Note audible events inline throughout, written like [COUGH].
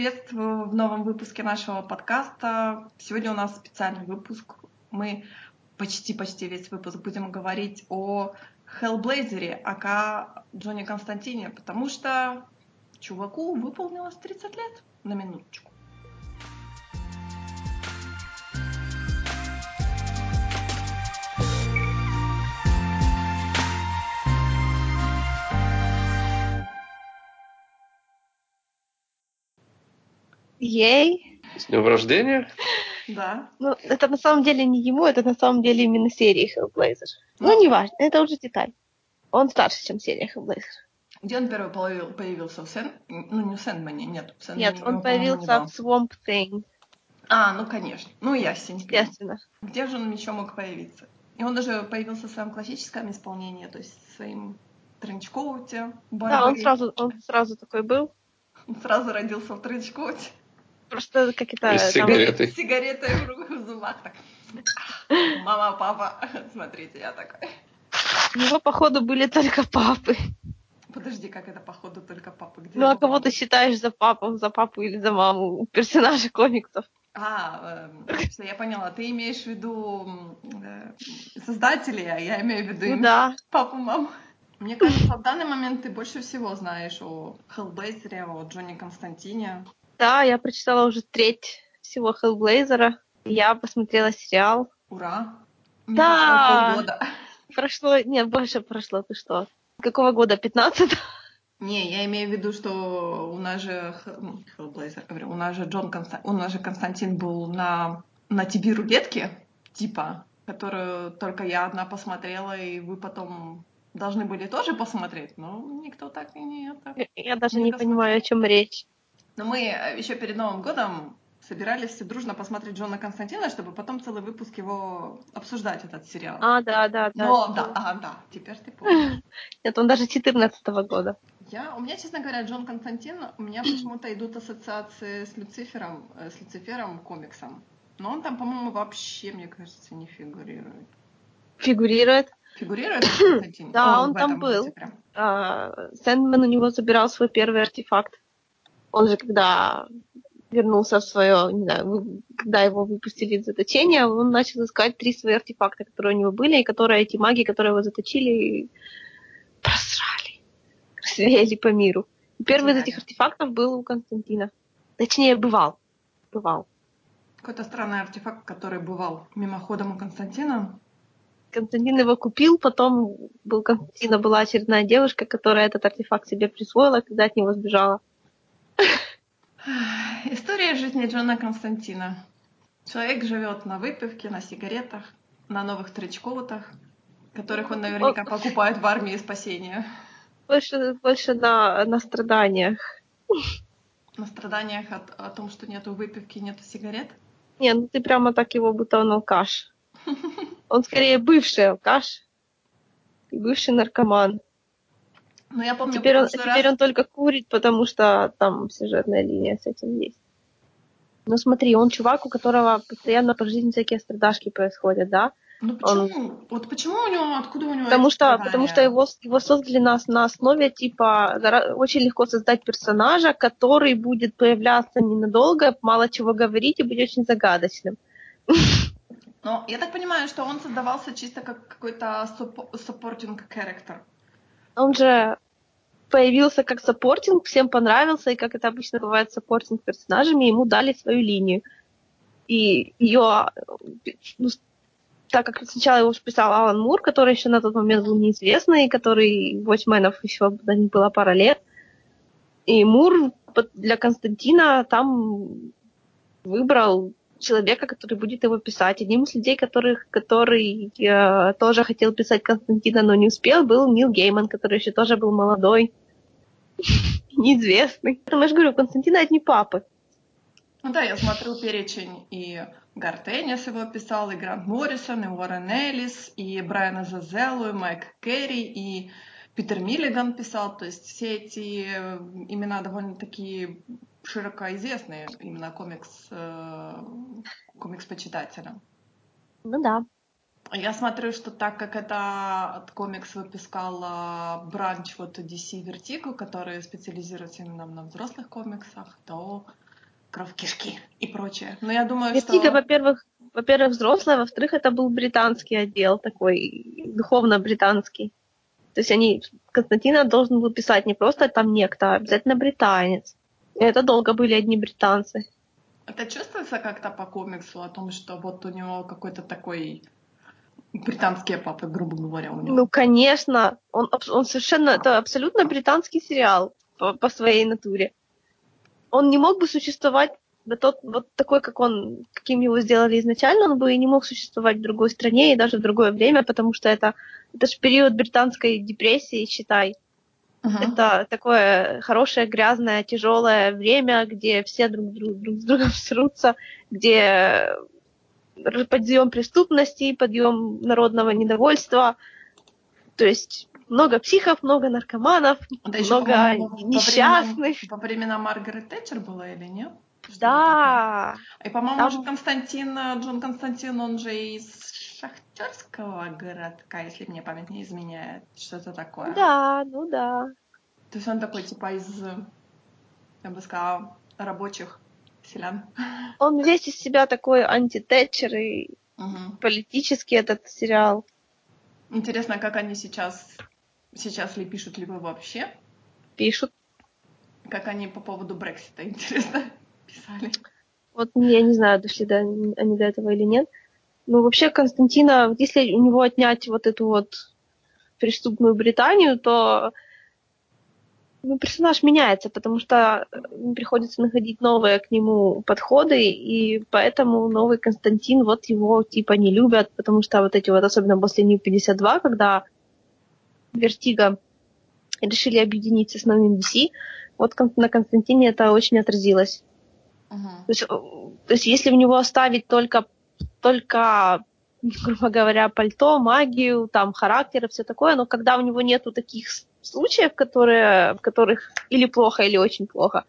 приветствую в новом выпуске нашего подкаста. Сегодня у нас специальный выпуск. Мы почти-почти весь выпуск будем говорить о Хеллблейзере, ака Джонни Константине, потому что чуваку выполнилось 30 лет на минуточку. Ей. С днем рождения? Да. Ну, это на самом деле не ему, это на самом деле именно серия Hellblazer. Ну, Ну. не важно, это уже деталь. Он старше, чем серия Hellblazer. Где он первый появил- появился? В Сэн... Ну, не в Сэндмане, нет. В Сэндмане Нет, он появился в Swamp Thing, А, ну, конечно. Ну, ясненько. естественно. Где же он еще мог появиться? И он даже появился в своем классическом исполнении, то есть в своим тренчкоуте. Да, он сразу, он сразу такой был. Он сразу родился в тренчкоуте. Просто как это... И с там- сигаретой. С сигаретой в руках, в зубах. Так. [LAUGHS] Мама, папа, [LAUGHS] смотрите, я такой. У него, походу, были только папы. Подожди, как это походу только папа? Где Ну, а кого мама? ты считаешь за папу, за папу или за маму у персонажей комиксов? А, всё, я поняла. Ты имеешь в виду э, создателей, а я имею в виду Ну да. папу, маму. Мне кажется, в данный момент ты больше всего знаешь о Хеллблейзере, о Джонни Константине. Да, я прочитала уже треть всего Hellblazer. Я посмотрела сериал. Ура! Мне Да. прошло полгода. Прошло... Нет, больше прошло, ты что? Какого года? 15 Не, я имею в виду, что у нас же Х- м, Hellblazer, говорю, у нас же Джон Конста- у нас же Константин был на на тебе рулетке, типа, которую только я одна посмотрела, и вы потом должны были тоже посмотреть, но никто так и не это. Я даже Не не понимаю, о чем речь. Но мы еще перед Новым годом собирались все дружно посмотреть Джона Константина, чтобы потом целый выпуск его обсуждать, этот сериал. А, да, да, да. Но, да, а, да, теперь ты помнишь. [LAUGHS] Нет, он даже 14 года. Я, у меня, честно говоря, Джон Константин, у меня почему-то идут ассоциации с Люцифером, э, с Люцифером комиксом. Но он там, по-моему, вообще, мне кажется, не фигурирует. Фигурирует. Фигурирует Константин? Да, он в там был. А, Сэндман у него забирал свой первый артефакт. Он же, когда вернулся в свое, не знаю, когда его выпустили из заточения, он начал искать три свои артефакта, которые у него были, и которые эти маги, которые его заточили, просрали, [LAUGHS] развеяли по миру. И первый из этих артефактов был у Константина. Точнее, бывал. Бывал. Какой-то странный артефакт, который бывал мимоходом у Константина. Константин его купил, потом был, Константина была очередная девушка, которая этот артефакт себе присвоила, когда от него сбежала. История жизни Джона Константина. Человек живет на выпивке, на сигаретах, на новых тричкоутах, которых он наверняка покупает в армии спасения. Больше, больше на, на страданиях. На страданиях от, о том, что нету выпивки, нету сигарет. Не, ну ты прямо так его, будто он алкаш. Он скорее бывший алкаш бывший наркоман. Но я помню, Теперь он, прошлый теперь раз- он только курит, потому что там сюжетная линия с этим есть. Ну смотри, он чувак, у которого постоянно по жизни всякие страдашки происходят, да? Ну почему? Вот почему у него, откуда у него Потому что, страдания? потому что его, его создали на, на основе, типа, очень легко создать персонажа, который будет появляться ненадолго, мало чего говорить и быть очень загадочным. Но я так понимаю, что он создавался чисто как какой-то суппо- supporting character. Он же появился как supporting, всем понравился, и как это обычно бывает с supporting персонажами, ему дали свою линию. И ее, ну, так как сначала его писал Алан Мур, который еще на тот момент был неизвестный, который Watchmen'ов еще до них была пара лет, и Мур для Константина там выбрал человека, который будет его писать. Одним из людей, которых, который э, тоже хотел писать Константина, но не успел, был Нил Гейман, который еще тоже был молодой, [LAUGHS] неизвестный. Поэтому я же говорю, Константина одни папы. Ну да, я смотрю перечень, и Гартенис его писал, и Грант Моррисон, и Уоррен Эллис, и Брайан Азазеллу, и Майк Керри, и Питер Миллиган писал. То есть все эти э, имена довольно-таки широко известные именно комикс, э, комикс-почитателям. Ну да. Я смотрю, что так как это комикс выпускала бранч вот DC Vertigo, который специализируется именно на взрослых комиксах, то кровь кишки и прочее. Но я думаю, Vertigo, что... во-первых, во-первых, взрослая, во-вторых, это был британский отдел такой, духовно-британский. То есть они, Константина должен был писать не просто там некто, а обязательно британец. И это долго были одни британцы. Это чувствуется как-то по комиксу о том, что вот у него какой-то такой британские папы, грубо говоря, у него. Ну, конечно, он, он совершенно, это абсолютно британский сериал по, по своей натуре. Он не мог бы существовать да тот, вот такой, как он, каким его сделали изначально, он бы и не мог существовать в другой стране и даже в другое время, потому что это, это же период британской депрессии, считай. Uh-huh. Это такое хорошее, грязное, тяжелое время, где все друг, друг, друг с другом [LAUGHS] срутся, где подъем преступности, подъем народного недовольства. То есть много психов, много наркоманов, да много несчастных. Во времена, во времена Маргарет Тэтчер было или нет? Да. И, по-моему, Там... же Константин, Джон Константин, он же из шахтерского городка, если мне память не изменяет. Что-то такое. Да, ну да. То есть он такой, типа, из, я бы сказала, рабочих селян. Он весь из себя такой антитетчер и угу. политический этот сериал. Интересно, как они сейчас, сейчас ли пишут ли вы вообще? Пишут. Как они по поводу Брексита, [LAUGHS] интересно, писали? Вот я не знаю, дошли до, они до этого или нет. Ну, вообще, Константина, если у него отнять вот эту вот преступную Британию, то ну, персонаж меняется, потому что э, приходится находить новые к нему подходы, и поэтому новый Константин, вот его типа не любят, потому что вот эти вот, особенно после New 52, когда Vertigo решили объединиться с новым DC, вот на Константине это очень отразилось. Uh-huh. То, есть, э, то есть если в него оставить только, только грубо говоря, пальто, магию, там, характер и все такое, но когда у него нету таких случаев, которые, в которых или плохо, или очень плохо,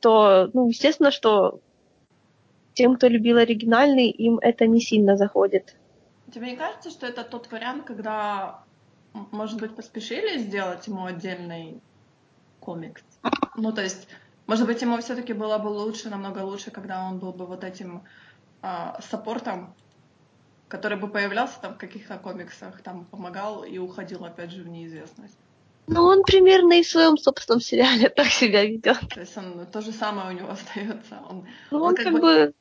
то, ну, естественно, что тем, кто любил оригинальный, им это не сильно заходит. Тебе не кажется, что это тот вариант, когда, может быть, поспешили сделать ему отдельный комикс? Ну, то есть, может быть, ему все-таки было бы лучше, намного лучше, когда он был бы вот этим э, саппортом который бы появлялся там в каких-то комиксах, там помогал и уходил опять же в неизвестность. Ну, он примерно и в своем собственном сериале так себя ведет. То есть он то же самое у него [LAUGHS] остается. Он, ну, он, он как, как бы... бы...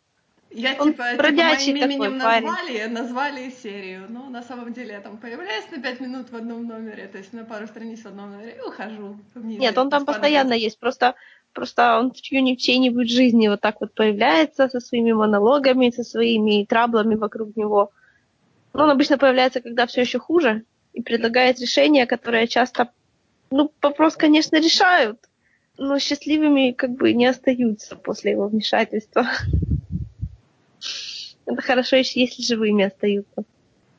Я он типа, типа моим именем назвали, парень. назвали серию. Но на самом деле я там появляюсь на пять минут в одном номере, то есть на пару страниц в одном номере и ухожу. Нет, он там постоянно есть. Просто просто он в чьей-нибудь жизни вот так вот появляется со своими монологами, со своими траблами вокруг него. Но он обычно появляется, когда все еще хуже, и предлагает решения, которые часто, ну, вопрос, конечно, решают, но счастливыми как бы не остаются после его вмешательства. Это хорошо, если живыми остаются.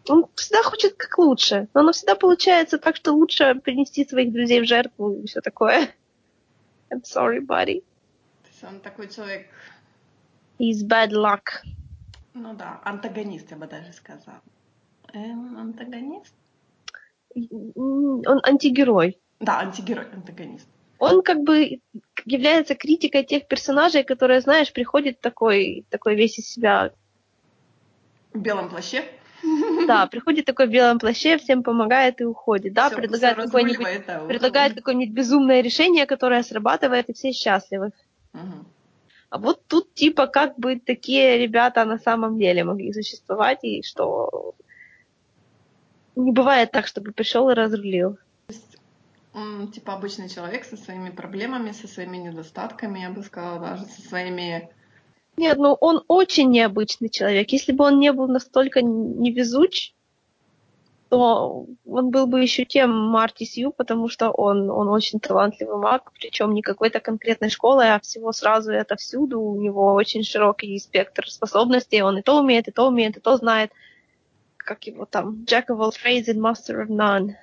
Он всегда хочет как лучше, но оно всегда получается так, что лучше принести своих друзей в жертву и все такое. I'm sorry, buddy. То есть он такой человек... He's bad luck. Ну да, антагонист, я бы даже сказала. Эм, антагонист? Он антигерой. Да, антигерой, антагонист. Он как бы является критикой тех персонажей, которые, знаешь, приходит такой, такой весь из себя... В белом плаще? [LAUGHS] Да, приходит такой в белом плаще, всем помогает и уходит. Да, всё, предлагает какое-нибудь, да, предлагает какое-нибудь безумное решение, которое срабатывает, и все счастливы. Угу. А вот тут типа как бы такие ребята на самом деле могли существовать, и что не бывает так, чтобы пришел и разрулил. Он типа обычный человек со своими проблемами, со своими недостатками, я бы сказала, даже со своими... Нет, ну он очень необычный человек. Если бы он не был настолько невезуч, то он был бы еще тем Марти Сью, потому что он, он очень талантливый маг, причем не какой-то конкретной школы, а всего сразу это всюду. У него очень широкий спектр способностей, он и то умеет, и то умеет, и то знает как его там, Jack of all trades and master of none.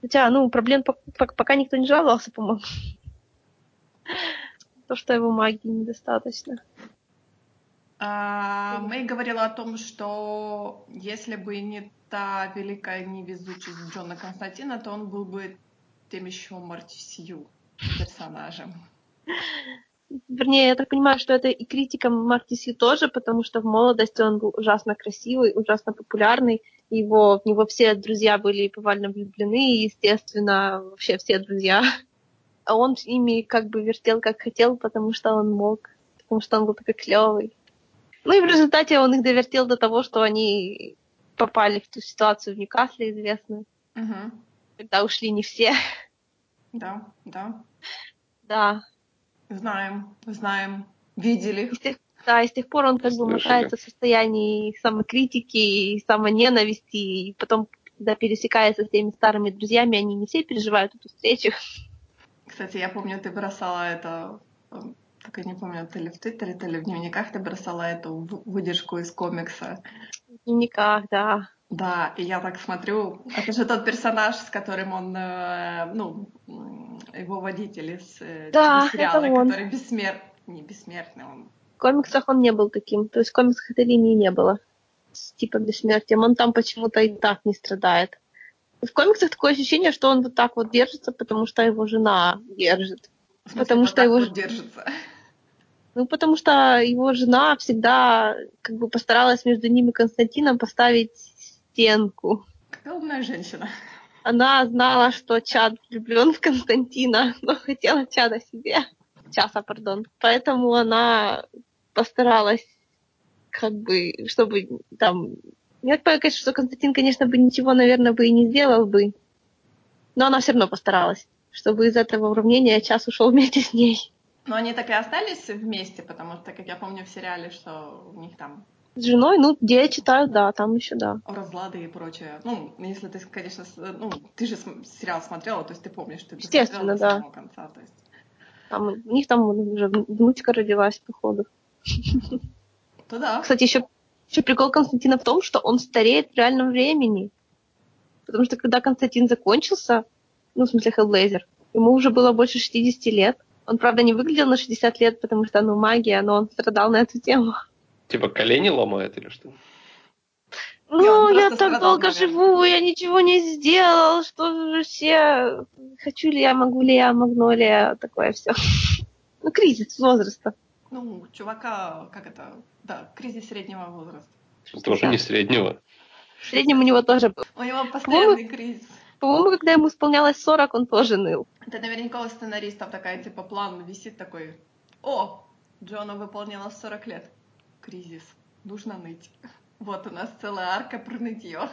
Хотя, ну, проблем пока никто не жаловался, по-моему. [LAUGHS] То, что его магии недостаточно. А, Мэй говорила о том, что если бы не та великая невезучесть Джона Константина, то он был бы тем еще Мартисью персонажем. вернее, я так понимаю, что это и критика Мартиси тоже, потому что в молодости он был ужасно красивый, ужасно популярный, его, в него все друзья были повально влюблены, и, естественно, вообще все друзья. А он ими как бы вертел как хотел, потому что он мог, потому что он был такой клевый. Ну и в результате он их довертел до того, что они попали в ту ситуацию в Ньюкасле известную, Угу. когда ушли не все. Да, да. Да. Знаем, знаем, видели. И с тех, да, и с тех пор он как бы мотается в состоянии самокритики и самоненависти, и потом, когда пересекается с теми старыми друзьями, они не все переживают эту встречу. Кстати, я помню, ты бросала это, эм, так и не помню, то ли в Твиттере, то ли в дневниках ты бросала эту выдержку из комикса. В дневниках, да. Да, и я так смотрю, это же тот персонаж, с которым он, э, ну, его водитель из э, Да, телесериала, это он. который бессмертный, не бессмертный, он В комиксах он не был таким. То есть в комиксах этой линии не было. С типа бессмертием. Он там почему-то и так не страдает. В комиксах такое ощущение, что он вот так вот держится, потому что его жена держит. смысле, Потому что его вот держится. Ну, потому что его жена всегда как бы постаралась между ним и Константином поставить стенку. Какая умная женщина. Она знала, что Чад влюблен в Константина, [LAUGHS] но хотела Чада себе. Часа, пардон. Поэтому она постаралась, как бы, чтобы там... Я понимаю, конечно, что Константин, конечно, бы ничего, наверное, бы и не сделал бы. Но она все равно постаралась, чтобы из этого уравнения час ушел вместе с ней. Но они так и остались вместе, потому что, как я помню в сериале, что у них там С женой, ну, где я читаю, да, там еще да. разлады и прочее. Ну, если ты, конечно, ну, ты же сериал смотрела, то есть ты помнишь, ты Естественно, до да. самого конца. То есть. Там, у них там уже внучка родилась, походу. То да. Кстати, еще, еще прикол Константина в том, что он стареет в реальном времени. Потому что когда Константин закончился, ну, в смысле, Hellblazer, ему уже было больше 60 лет. Он, правда, не выглядел на 60 лет, потому что, ну, магия, но он страдал на эту тему. Типа колени ломает или что? Ну, я так страдал, долго наверное. живу, я ничего не сделал, что же все... Хочу ли я, могу ли я, магнолия, такое все. Ну, кризис возраста. Ну, чувака, как это, да, кризис среднего возраста. Тоже не среднего. В среднем у него тоже был. У него постоянный кризис. По-моему, когда ему исполнялось 40, он тоже ныл. Это наверняка у сценаристов такая, типа, план висит такой. О, Джона выполнилось 40 лет. Кризис. Нужно ныть. Вот у нас целая арка про нытье.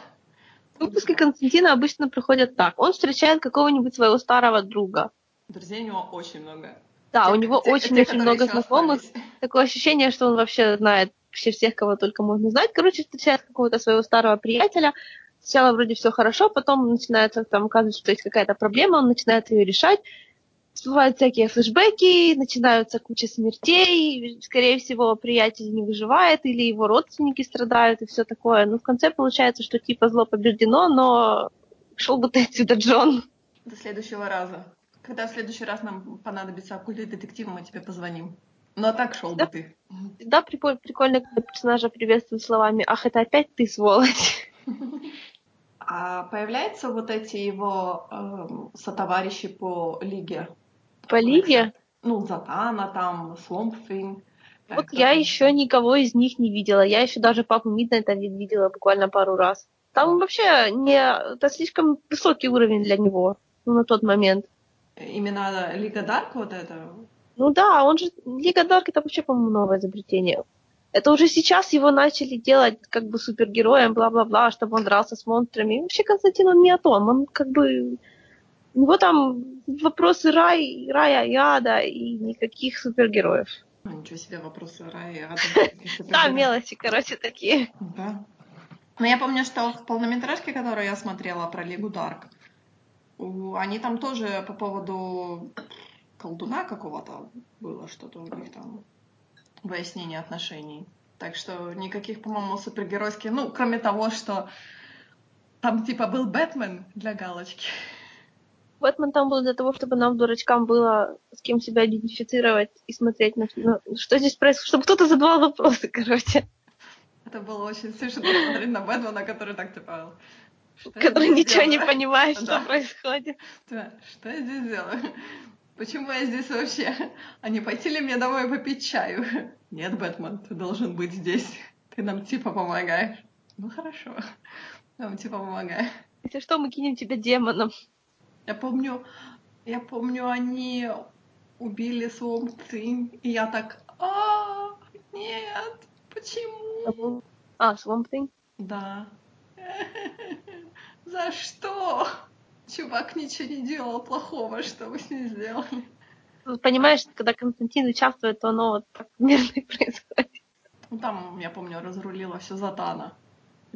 Выпуски Константина обычно проходят так. Он встречает какого-нибудь своего старого друга. Друзей у него очень много. Да, Те- у него очень-очень много знакомых. остались. [LAUGHS] Такое ощущение, что он вообще знает вообще всех, кого только можно знать. Короче, встречает какого-то своего старого приятеля. Сначала вроде все хорошо, потом начинается там оказывается, что есть какая-то проблема, он начинает ее решать. Всплывают всякие флешбеки, начинаются куча смертей, скорее всего, приятель не выживает, или его родственники страдают, и все такое. Ну, в конце получается, что типа зло побеждено, но шел бы ты отсюда, Джон. До следующего раза. Когда в следующий раз нам понадобится оккультный детектив, мы тебе позвоним. Ну а так шел бы Да. ты. Всегда прикольно, прикольно, когда персонажа приветствуют словами «Ах, это опять ты, сволочь!» [LAUGHS] А появляются вот эти его эм, сотоварищи по лиге? По лиге? Ну, Затана там, Swamp Thing. Вот Так, я еще никого из них не видела. Я еще даже папу Миднайта видела буквально пару раз. Там вообще не... Это слишком высокий уровень для него ну, на тот момент. Именно Лига Дарк вот это? Ну да, он же... Лига Дарк это вообще, по-моему, новое изобретение. Это уже сейчас его начали делать как бы супергероем, бла-бла-бла, чтобы он дрался с монстрами. И вообще Константин, он не о том. Он как бы... У него там вопросы рай, рая и ада и никаких супергероев. Ну, ничего себе, вопросы рая и ада. [LAUGHS] Да, мелочи, короче, такие. Да. Но я помню, что в полнометражке, которую я смотрела про Лигу Дарк, у- они там тоже по поводу колдуна какого-то было что-то у них там выяснение отношений. Так что никаких, по-моему, супергеройских... Ну, кроме того, что там типа был Бэтмен для галочки. Бэтмен там был для того, чтобы нам, дурачкам, было с кем себя идентифицировать и смотреть на, на- что здесь происходит, чтобы кто-то задавал вопросы, [LAUGHS] короче, Это было очень смешно смотреть на Бэтмена, который так типа... «Что который ничего не делаю?» понимает, что Да. происходит. Да, что я здесь делаю? Почему я здесь вообще? А не пойти ли мне домой попить чаю? Нет, Бэтмен, ты должен быть здесь. Ты нам типа помогаешь. Ну хорошо, нам типа помогай. Если что, мы кинем тебя демоном. Я помню, я помню, они убили Swamp Thing, и я так, а, нет, почему? А, Swamp Thing? Да. [LAUGHS] За что? Чувак ничего не делал плохого, что вы с ним сделали. Ну, Понимаешь, когда Константин участвует, то оно вот так примерно и происходит. Ну там, я помню, разрулила все Затана.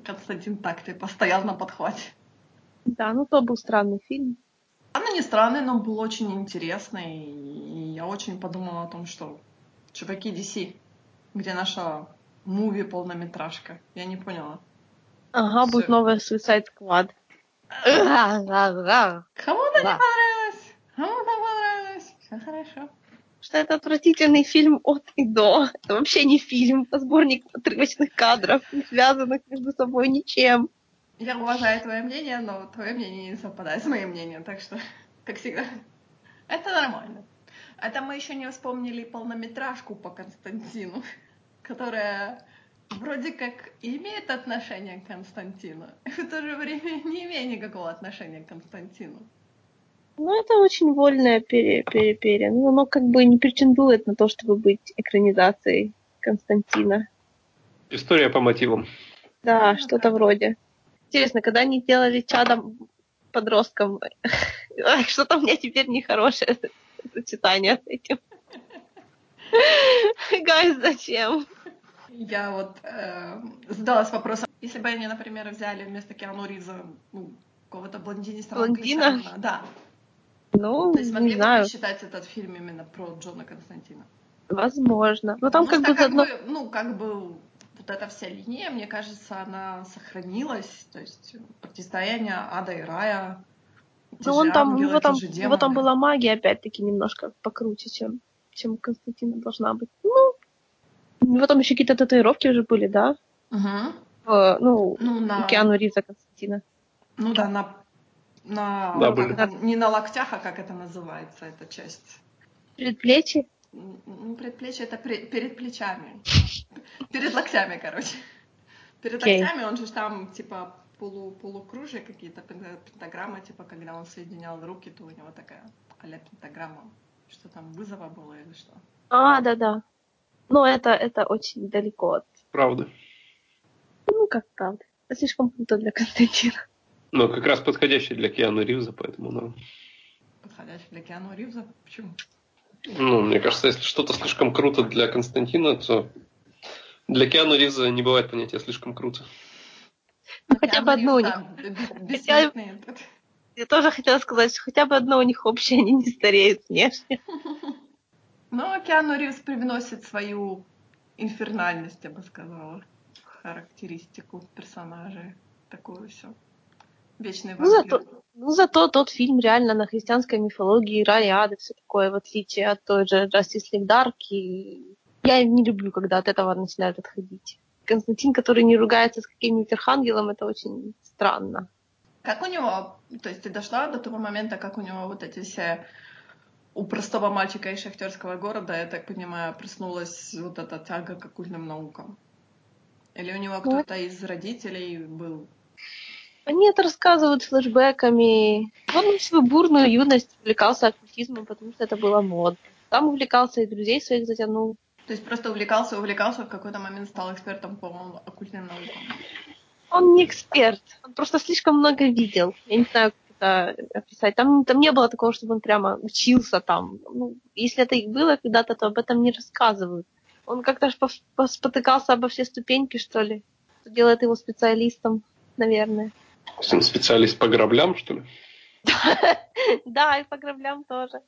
Константин так ты постоял на подхвате. Да, ну то был странный фильм. Она не странный, но был очень интересный. И я очень подумала о том, что чуваки DC, где наша муви полнометражка? Я не поняла. Ага, будет Всё. новая Suicide Squad. Кому она не Да. понравилась? Кому она понравилась? Все хорошо. Что это отвратительный фильм от и до. Это вообще не фильм, а сборник отрывочных кадров, не связанных между собой ничем. Я уважаю твое мнение, но твое мнение не совпадает с моим мнением, так что, как всегда, это нормально. Это мы еще не вспомнили полнометражку по Константину, которая вроде как имеет отношение к Константину, и [LAUGHS] в то же время не имеет никакого отношения к Константину. Ну, это очень вольное пере, пере, пере. Ну, оно как бы не претендует на то, чтобы быть экранизацией Константина. История по мотивам. Да, Ну, что-то да. вроде. Интересно, когда они сделали чадом подростком, [LAUGHS] что-то у меня теперь нехорошее [LAUGHS] сочетание с этим. Гайз, зачем? Я вот э, задалась вопросом, если бы они, например, взяли вместо Киану Ривза ну, какого-то блондиниста Блондина? англичанина, да, Ну, то есть могли не бы знаю, считать этот фильм именно про Джона Константина? возможно. Ну, там как Потому бы что, заодно... бы, ну, как бы вот эта вся линия, мне кажется, она сохранилась. То есть противостояние ада и рая. те Ну, он там, ангелы, него те там, него там была магия, опять-таки, немножко покруче, чем, чем Константина должна быть. Ну, у него там еще какие-то татуировки уже были, да? Мгм. Э, ну, Ну, на, Киану Ривза Константина. ну да, на, на Да, были. это, не на локтях, а как это называется, эта часть. Предплечье. Ну, предплечье это пре- перед плечами. Перед локтями, короче. Перед Окей. локтями он же там, типа, полу, полукружие какие-то, пента- пентаграмма, типа, когда он соединял руки, то у него такая а пентаграмма. Что там, вызова было или что? А, да-да. Но это, это очень далеко от... Правда. Ну, как правда. Это слишком круто для Константина. Но как раз подходящий для Киану Ривза, поэтому, да. Подходящий для Киану Ривза? Почему? Ну, мне кажется, если что-то слишком круто для Константина, то для Киану Ривза не бывает понятия слишком круто. Ну, хотя бы одно у них. Я тоже хотела сказать, что хотя бы одно у них общее, они не стареют внешне. [LAUGHS] Но Киану Ривз привносит свою инфернальность, я бы сказала, характеристику персонажа. Такую все. Вечный Ну, зато, ну, зато тот фильм реально на христианской мифологии, рай и ад и все такое, в отличие от той же Justice League Dark. И я не люблю, когда от этого начинают отходить. Константин, который не ругается с каким-нибудь архангелом, это очень странно. Как у него, то есть ты дошла до того момента, как у него вот эти все у простого мальчика из шахтерского города, я так понимаю, проснулась вот эта тяга к оккультным наукам? Или у него Ну, кто-то из родителей был? Они это рассказывают флешбэками. Он в свою бурную юность увлекался оккультизмом, потому что это было модно. Там увлекался и друзей своих затянул. То есть просто увлекался, увлекался, в какой-то момент стал экспертом по оккультным наукам. Он не эксперт, он просто слишком много видел. Я не знаю, это описать. Там, там не было такого, чтобы он прямо учился там. Ну, если это и было когда-то, то об этом не рассказывают. Он как-то ж пос- поспотыкался обо все ступеньки, что ли. Что делает его специалистом, наверное. Сын специалист по граблям, что ли? [LAUGHS] Да, и по граблям тоже.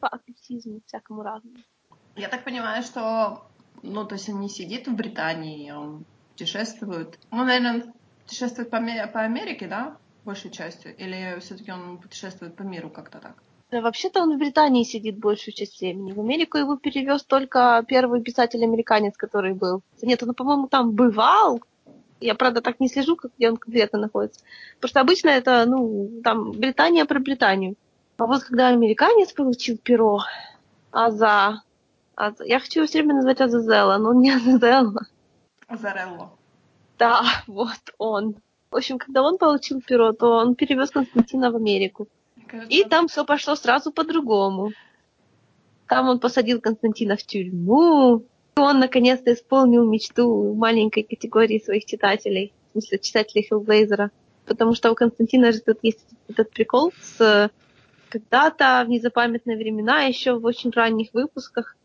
По оккультизму всякому разному. Я так понимаю, что, ну, то есть он не сидит в Британии, он путешествует. Ну, наверное, путешествует по, по Америке, да, большей частью? Или все-таки он путешествует по миру как-то так? Да, вообще-то он в Британии сидит большую часть времени. В Америку его перевез только первый писатель-американец, который был. Нет, он, по-моему, там бывал. Я, правда, так не слежу, где он конкретно находится. Потому что обычно это, ну, там, Британия про Британию. А вот когда американец получил перо, Аза, Аза я хочу его все время назвать Азазела, но он не [LAUGHS] Азазела. Азарелло. Да, [LAUGHS] вот он. В общем, когда он получил перо, то он перевез Константина в Америку. Кажется, И там все пошло сразу по-другому. Там он посадил Константина в тюрьму. И он наконец-то исполнил мечту маленькой категории своих читателей. В смысле, читателей Хиллблейзера. Потому что у Константина же тут есть этот прикол с когда-то в незапамятные времена, еще в очень ранних выпусках.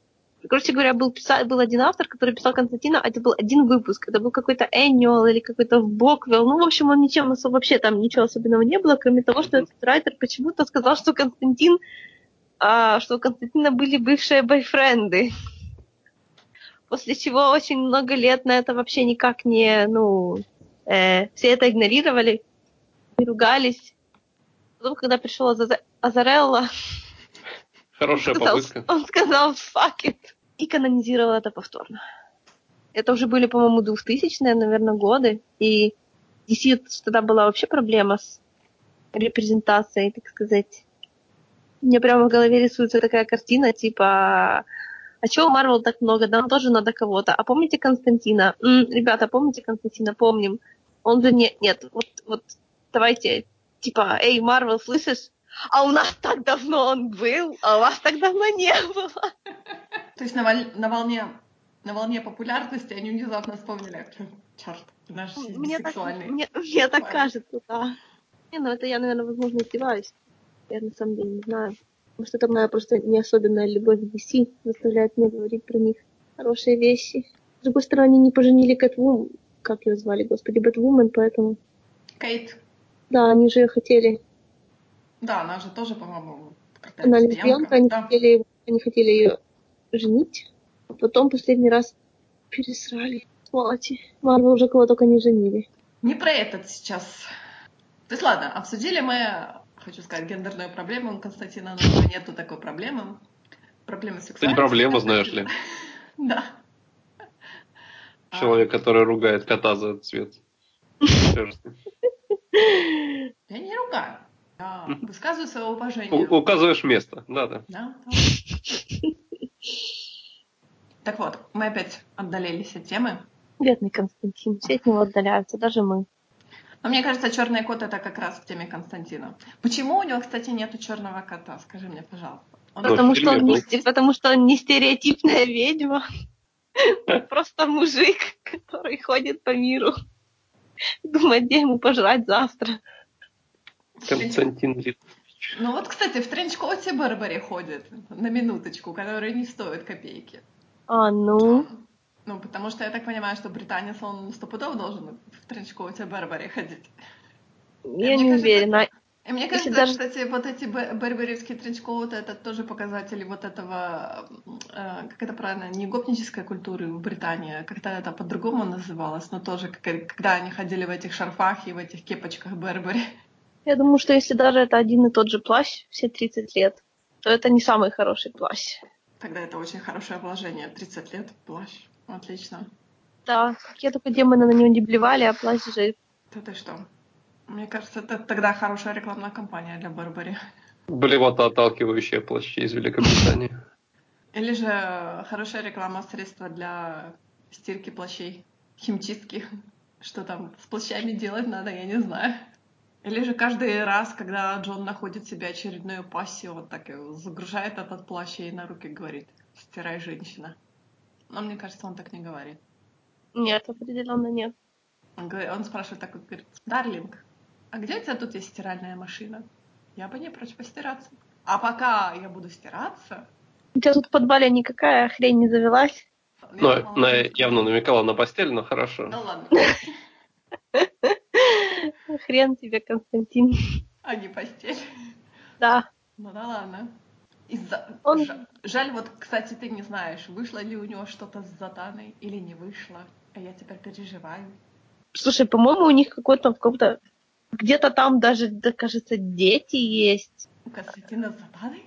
Короче говоря, был, писа... был один автор, который писал Константина, а это был один выпуск. Это был какой-то annual или какой-то боквел. Ну, в общем, он ничем особо, вообще там ничего особенного не было, кроме того, что этот райтер почему-то сказал, что Константин, а, что у Константина были бывшие бойфренды. После чего очень много лет на это вообще никак не, ну, э, все это игнорировали, и ругались. Потом, когда пришел Аза- Азарелло, Хорошая сказал- попытка. он сказал fuck it и канонизировал это повторно. Это уже были, по-моему, 2000-е, наверное, годы. И DC тогда была вообще проблема с репрезентацией, так сказать. Мне прямо в голове рисуется такая картина, типа, а чего у Марвел так много? Нам тоже надо кого-то. А помните Константина? М, ребята, помните Константина? Помним. Он же не... Нет, вот, вот давайте, типа, эй, Марвел, слышишь? А у нас так давно он был, а у вас так давно не было. То есть на, воль- на волне на волне популярности они внезапно вспомнили, черт, наш Мне так, сексуальный. мне, мне так кажется, да. Не, ну это я, наверное, возможно, издеваюсь. Я на самом деле не знаю. Потому что это моя просто не особенная любовь к DC заставляет меня говорить про них хорошие вещи. С другой стороны, они не поженили Кэтвум, как ее звали, господи, Бэтвумен, поэтому... Кейт. Да, они же ее хотели. Да, она же тоже, по-моему, Она лесбиянка, они Да. хотели, они хотели ее женить, а потом последний раз пересрали. Сволочи. Марвел уже кого только не женили. Не про этот сейчас. То есть, ладно, обсудили мы, хочу сказать, гендерную проблему у Константина, него нету такой проблемы. Проблемы Это не сексуальности. проблема, знаешь ли. [LAUGHS] Да. Человек, который ругает кота за цвет. Я не ругаю. Я высказываю свое У- уважение. Указываешь место. Да-да. Да, да. Так вот, мы опять отдалились от темы. Бедный Константин. Все от него отдаляются, даже мы. Но мне кажется, черный кот это как раз в теме Константина. Почему у него, кстати, нету черного кота? Скажи мне, пожалуйста. Он Потому что, он не, потому что он не стереотипная ведьма. Он Просто мужик, который ходит по миру. Думает, где ему пожрать завтра. Константин Лит. Ну вот, кстати, в тренчкоте Барбари ходит на минуточку, который не стоит копейки. А, ну. Ну, потому что я так понимаю, что британец, он стопудово должен в тренчкоте Барбари ходить. Я не кажется, уверена. И мне Если кажется, даже- кстати, вот эти бе- берберевские тренчкоуты, это тоже показатели вот этого, э, как это правильно, не гопнической культуры в Британии, а как-то это по-другому называлось, но тоже, как- когда они ходили в этих шарфах и в этих кепочках Бербери. Я думаю, что если даже это один и тот же плащ все 30 лет, то это не самый хороший плащ. Тогда это очень хорошее вложение. 30 лет, плащ. Отлично. Да, какие только демоны на него не блевали, а плащ жив. Да ты что? Мне кажется, это тогда хорошая рекламная кампания для Барбари. Блевотоотталкивающие плащи из Великобритании. Или же хорошая реклама средства для стирки плащей, химчистки. Что там с плащами делать надо, я не знаю. Или же каждый раз, когда Джон находит себе очередную пассию, вот так и загружает этот плащ ей на руки, говорит, стирай, женщина. Но мне кажется, он так не говорит. Нет, определенно нет. Он, говорит- он спрашивает такой, говорит, Дарлинг, а где у тебя тут есть стиральная машина? Я бы не прочь постираться. А пока я буду стираться... У тебя тут в подвале никакая хрень не завелась. думала, она он- явно намекала на постель, но хорошо. Ну ладно, [LAUGHS] [LAUGHS] Хрен тебе, Константин. а не постель. Да. Ну да ладно. Из-за... Он- Жа- Жаль, вот, кстати, ты не знаешь, вышло ли у него что-то с Затаной или не вышло. А я теперь переживаю. Слушай, по-моему, у них какой-то в каком-то... Где-то там даже, да, кажется, дети есть. У Константина с Затаной?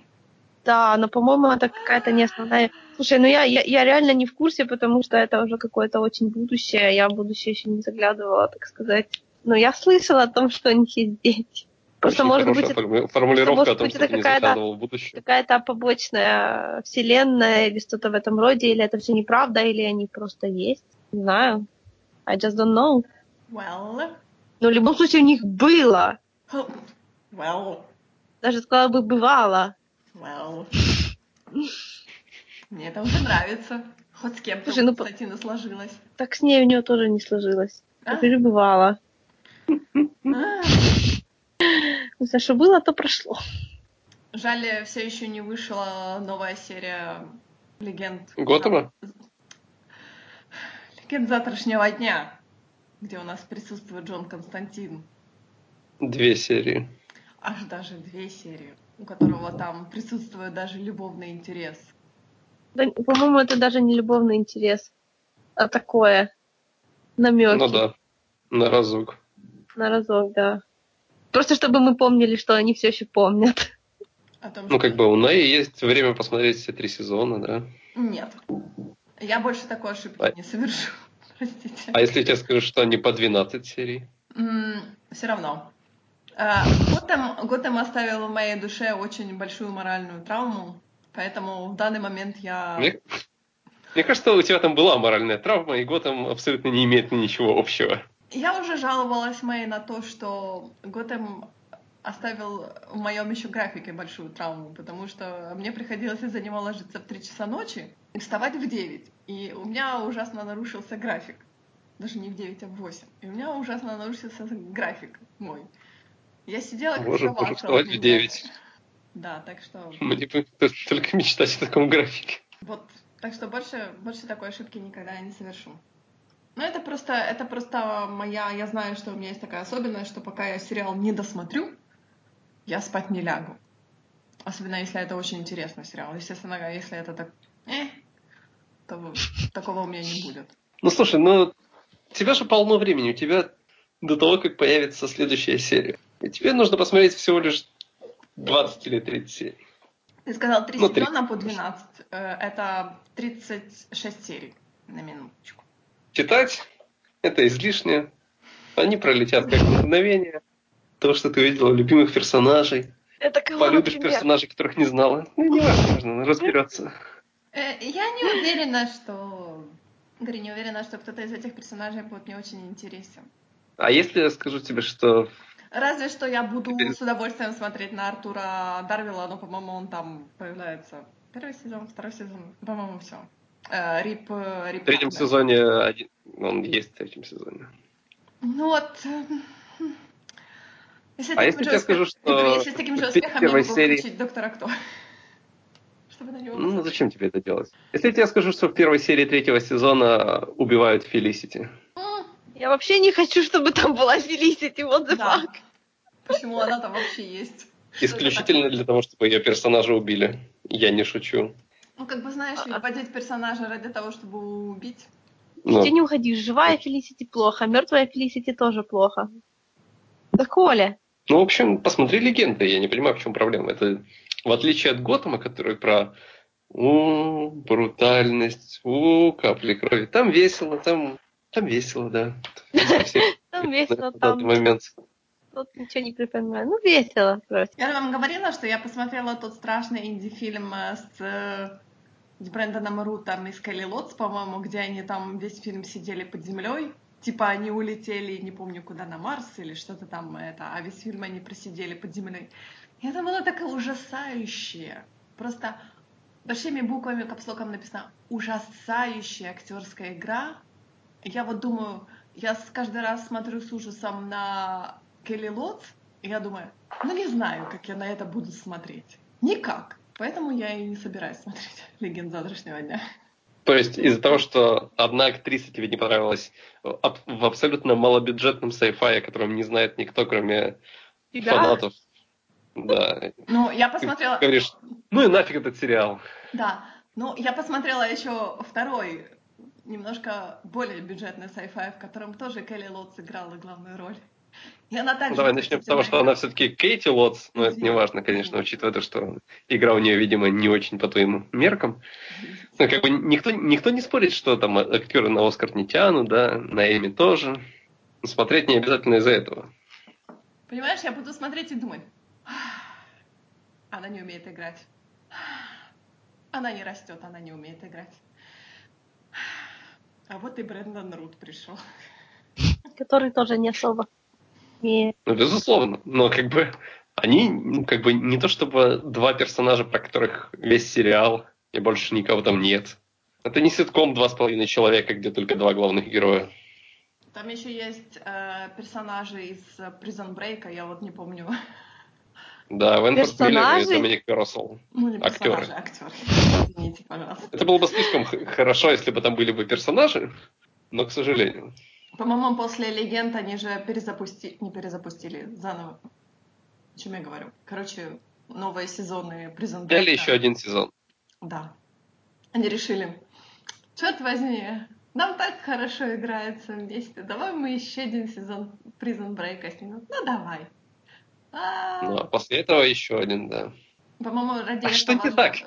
Да, но, по-моему, это какая-то не основная... Слушай, ну я, я, я реально не в курсе, потому что это уже какое-то очень будущее. Я в будущее еще не заглядывала, так сказать. Но я слышала о том, что у них есть дети. Просто, Очень может быть, хорошая это- формулировка может о том, быть, что это какая-то- заглядывал в будущее. какая-то побочная вселенная или что-то в этом роде, или это все неправда, или они просто есть. Не знаю. I just don't know. Well, Но в любом случае у них было. well, Даже сказала бы бывало. Well. [LAUGHS] Мне это уже нравится. Хоть с кем-то Слушай, ну у по- Константина сложилось. Так с ней у нее тоже не сложилось. А? Теперь бывало. А, Ну, Саша, что было, то прошло. Жаль, все еще не вышла новая серия легенд. Готэма? Легенд завтрашнего дня, где у нас присутствует Джон Константин. Две серии. Аж даже две серии, у которого там присутствует даже любовный интерес. Да, по-моему, это даже не любовный интерес, а такое намеки Ну да, на разок. на разок, да. Просто чтобы мы помнили, что они все еще помнят. О том, Ну, что- как бы у Наи есть время посмотреть все три сезона, да. Нет. Я больше такой ошибки А- не совершу. [LAUGHS] Простите. А если я тебе скажу, что они по 12 серий? Все равно. А, Готэм, Готэм оставил в моей душе очень большую моральную травму, поэтому в данный момент я... Мне, мне кажется, у тебя там была моральная травма, и Готэм абсолютно не имеет ничего общего. Я уже жаловалась Мэй на то, что Готэм оставил в моем еще графике большую травму, потому что мне приходилось из-за него ложиться в 3 часа ночи и вставать в 9. И у меня ужасно нарушился график. Даже не в 9, а в 8. И у меня ужасно нарушился график мой. Я сидела как Боже, боже, вставать в холодильнике. 9. Да, так что Мне только мечтать о таком графике. вот, так что больше, больше такой ошибки никогда я не совершу. Ну, это просто, это просто моя, я знаю, что у меня есть такая особенность, что пока я сериал не досмотрю, я спать не лягу. Особенно если это очень интересный сериал. Естественно, если это так, э, то такого у меня не будет. Ну, слушай, ну, у тебя же полно времени. У тебя до того, как появится следующая серия. И тебе нужно посмотреть всего лишь 20 или 30 серий. Ты сказал три Ну, три. сезона по 12. Э, Это 36 серий на минуточку. Читать – это излишне. Они пролетят как мгновение. То, что ты увидела любимых персонажей. Это кого, Полюбишь например? персонажей, которых не знала. Ну, не важно, важно, разберется. Э, Я не уверена, что... Говорю, не уверена, что кто-то из этих персонажей будет мне очень интересен. А если я скажу тебе, что Разве что я буду с удовольствием смотреть на Артура Дарвила, но, по-моему, он там появляется. Первый сезон, второй сезон, по-моему, все. Рип, э, Рип в третьем Вагнер. сезоне один... Он есть в третьем сезоне. Ну вот. э, Если А если я успех- скажу, что [LAUGHS] если с таким же успехом я могу серии- включить Доктора Кто. [LAUGHS] Чтобы на него Ну, зачем тебе это делать? Если я тебе скажу, что в первой серии третьего сезона убивают Фелисити. Я вообще не хочу, чтобы там была Фелисити, what the Да. fuck. Почему она там вообще есть? Исключительно для того, чтобы ее персонажа убили. Я не шучу. Ну, как бы, знаешь, А- вводить персонажа ради того, чтобы убить. Ну, Ты не уходи, живая Фелисити плохо, мертвая Фелисити тоже плохо. Да Коля, ну, в общем, посмотри легенды. Я не понимаю, в чем проблема. Это в отличие от Готэма, который про у, брутальность, у, капли крови. Там весело, там, там весело, да. [LAUGHS] Там весело, там момент. тут ничего не припоминаю. Ну, весело просто. Я вам говорила, что я посмотрела тот страшный инди-фильм э, с, э, с Брэндоном Рутом и Скелли Лотс, по-моему, где они там весь фильм сидели под землей. Типа они улетели, не помню куда, на Марс или что-то там это, а весь фильм они просидели под землей. И это было такое ужасающее. Просто большими буквами капслоком написано «ужасающая актерская игра». Я вот думаю, я каждый раз смотрю с ужасом на Келли Лотс, и я думаю, ну не знаю, как я на это буду смотреть. Никак. Поэтому я и не собираюсь смотреть [LAUGHS] «Легенд завтрашнего дня». То есть из-за того, что одна актриса тебе не понравилась аб- в абсолютно малобюджетном сайфае, о котором не знает никто, кроме Тебя? фанатов. Да. Ну, я Ты посмотрела... говоришь, ну и нафиг этот сериал. Да, ну, я посмотрела еще второй, немножко более бюджетный sci-fi, в котором тоже Келли Лотс играла главную роль. И она также... Ну, Давай начнем с того, что она все-таки Кейти Лотс, но это не важно, конечно, учитывая то, что игра у нее, видимо, не очень по твоим меркам. Ну, как бы никто, никто не спорит, что там актеры на Оскар не тянут, да, на Эми тоже. Смотреть не обязательно из-за этого. Понимаешь, я буду смотреть и думать, она не умеет играть. Она не растет, она не умеет играть. А вот и Брэндон Рут пришел. [LAUGHS] Который тоже не особо умеет. Ну, безусловно. Но как бы они, ну, как бы не то чтобы два персонажа, про которых весь сериал, и больше никого там нет. Это не ситком «Два с половиной человека», где только два главных героя. Там еще есть э, персонажи из Prison Break, я вот не помню. [LAUGHS] Да, Венфорд Миллер и? Доминик Россел. Ну, Актеры. актеры. Извините, пожалуйста. Это было бы слишком хорошо, если бы там были бы персонажи, но, к сожалению. По-моему, после Легенд они же перезапустили, не перезапустили, заново. О чем я говорю? Короче, новые сезоны Prison Break. Или еще один сезон. Да. Они решили, черт возьми, нам так хорошо играется вместе, давай мы еще один сезон Prison Break снимем. Ну, давай. А, Ну, а после этого еще один, да. По-моему, ради А что не так?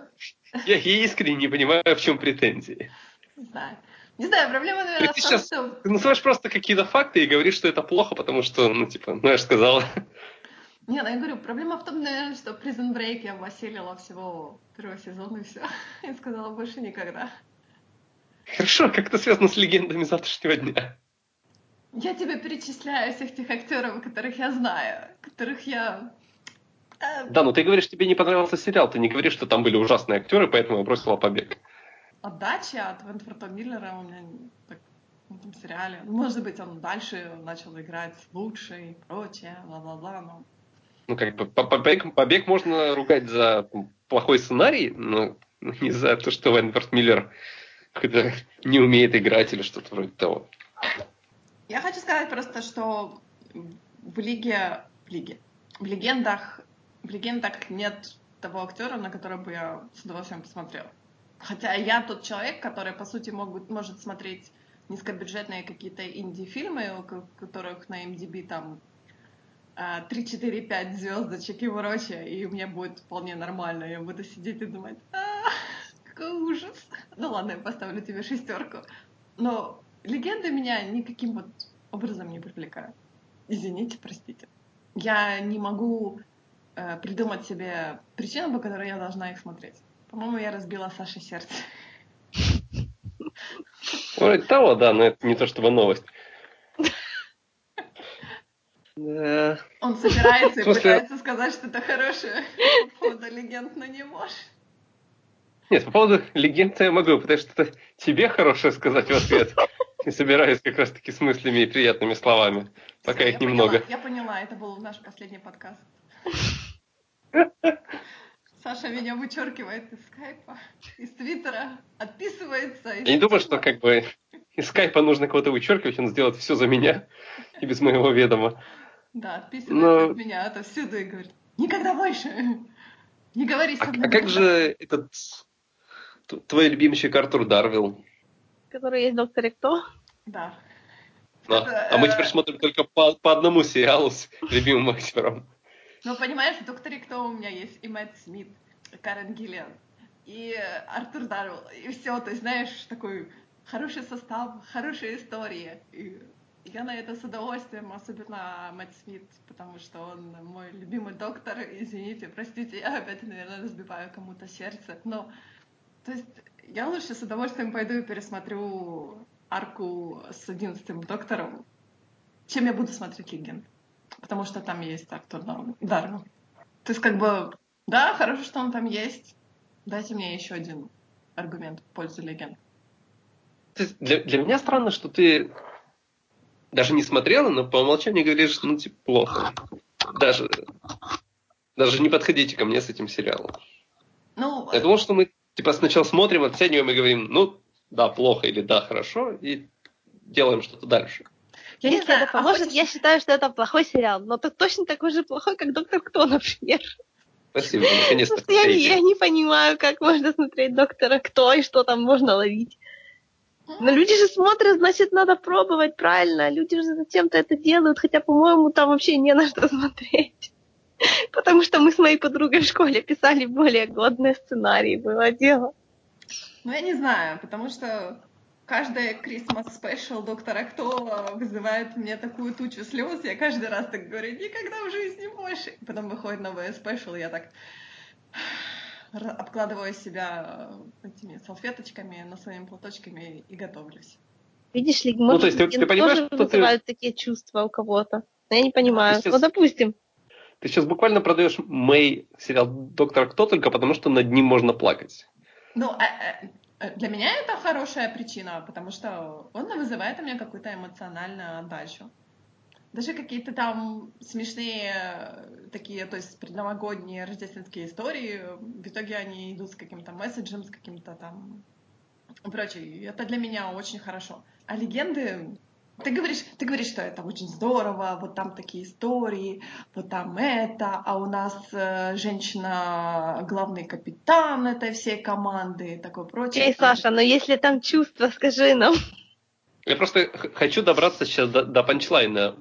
Я, [LAUGHS] я искренне не понимаю, в чем претензии. Не знаю. Не знаю, проблема, наверное, Ты в том, сейчас- что... Ты называешь просто какие-то факты и говоришь, что это плохо, потому что, ну, типа, ну, я же сказала. [LAUGHS] Не, ну я говорю, проблема в том, наверное, что Prison Break я осилила всего первого сезона и все. [LAUGHS] И сказала больше никогда. Хорошо, как это связано с легендами завтрашнего дня? Я тебе перечисляю всех тех актеров, которых я знаю, которых я... э, Да, но ты говоришь, тебе не понравился сериал, ты не говоришь, что там были ужасные актеры, поэтому я бросила побег. Отдача от Венфорта Миллера у меня так, в этом сериале. Может быть, он дальше начал играть лучше и прочее, бла-бла-бла, но... Ну, как бы, по- побег, побег можно ругать за плохой сценарий, но не за то, что Венфорд Миллер не умеет играть или что-то вроде того. Я хочу сказать просто, что в лиге, в лиге, в легендах, в легендах нет того актера, на которого бы я с удовольствием посмотрела. Хотя я тот человек, который, по сути, могут, может смотреть низкобюджетные какие-то инди-фильмы, у ко- которых на MDB там а, 3, 4, 5 звездочек и прочее, и мне будет вполне нормально. Я буду сидеть и думать, «А, какой ужас. Ну ладно, я поставлю тебе шестерку. Но легенды меня никаким вот образом не привлекают. Извините, простите. Я не могу э, придумать себе причину, по которой я должна их смотреть. По-моему, я разбила Саше сердце. Вроде того, да, но это не то чтобы новость. Да. Он собирается и пытается сказать что-то хорошее по поводу легенд, но не может. Нет, по поводу легенд я могу, потому что это тебе хорошее сказать в ответ. И [LAUGHS] собираюсь как раз-таки с мыслями и приятными словами, пока их я немного. Поняла, я поняла, это был наш последний подкаст. [LAUGHS] Саша меня вычеркивает из скайпа, из твиттера, отписывается. из Я не думаю, что как бы из скайпа нужно кого-то вычеркивать, он сделает все за меня [LAUGHS] и без моего ведома. Да, отписывается Но- от меня отовсюду и говорит, никогда больше, не говори со А, мной. а как же этот твой любимчик Артур Дарвилл? Который есть в Докторе Кто. Да. Да. Это, А мы э, теперь смотрим только по, по одному сериалу с любимым актером. Ну, понимаешь, в «Докторе Кто» у меня есть и Мэтт Смит, и Карен Гиллиан, и Артур Дарвилл, и все, то есть, знаешь, такой хороший состав, хорошая история. И я на это с удовольствием, особенно Мэтт Смит, потому что он мой любимый доктор. Извините, простите, я опять, наверное, разбиваю кому-то сердце. Но, то есть, я лучше с удовольствием пойду и пересмотрю арку с одиннадцатым доктором, чем я буду смотреть «Легенд». Потому что там есть Артур Дар- Дарвилл. То есть, как бы, да, хорошо, что он там есть. Дайте мне еще один аргумент в пользу легенд. Есть Для, для меня странно, что ты даже не смотрела, но по умолчанию говоришь, ну, типа, плохо. Даже, даже не подходите ко мне с этим сериалом. Ну, Я думал, что мы типа сначала смотрим, оцениваем и говорим, ну, да, плохо или да, хорошо, и делаем что-то дальше. я не знаю, это а поможет, хочешь- я считаю, что это плохой сериал. Но это точно такой же плохой, как Доктор Кто, например. Спасибо, [LAUGHS] наконец-то. Просто я, я не понимаю, как можно смотреть Доктора Кто и что там можно ловить. Но люди же смотрят, значит, надо пробовать, правильно. Люди же зачем-то это делают, хотя, по-моему, там вообще не на что смотреть. [LAUGHS] Потому что мы с моей подругой в школе писали более годные сценарии, было дело. Ну, я не знаю, потому что каждая Christmas Special доктора Кто вызывает мне такую тучу слез. Я каждый раз так говорю, никогда в жизни больше. И потом выходит новая спешл, я так обкладываю себя этими салфеточками, носовыми платочками и готовлюсь. Видишь ли, может, ну, то есть ты, ты понимаешь, тоже что вызывают ты... такие чувства у кого-то. Но я не понимаю. Сейчас... Ну, допустим. Ты сейчас буквально продаешь Мэй сериал «Доктор Кто» только потому, что над ним можно плакать. Ну, а, а, для меня это хорошая причина, потому что он вызывает у меня какую-то эмоциональную отдачу. Даже какие-то там смешные такие, то есть предновогодние рождественские истории, в итоге они идут с каким-то месседжем, с каким-то там прочее. Это для меня очень хорошо. А легенды, ты говоришь, ты говоришь, что это очень здорово, вот там такие истории, вот там это, а у нас э, женщина главный капитан этой всей команды и такое прочее. Эй, Саша, но если там чувства, скажи нам. Я просто хочу добраться сейчас до, до панчлайна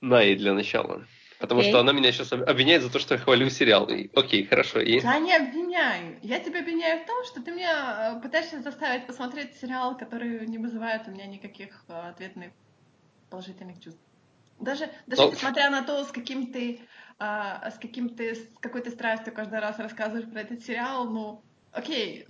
Наи для начала. Потому okay. что она меня сейчас обвиняет за то, что я хвалю сериал. И, окей, хорошо. И... Я не обвиняю. Я тебя обвиняю в том, что ты меня э, пытаешься заставить посмотреть сериал, который не вызывает у меня никаких э, ответных положительных чувств. Даже, даже Но... несмотря на то, с каким ты, а, с каким ты, с какой ты страстью каждый раз рассказываешь про этот сериал, ну, окей,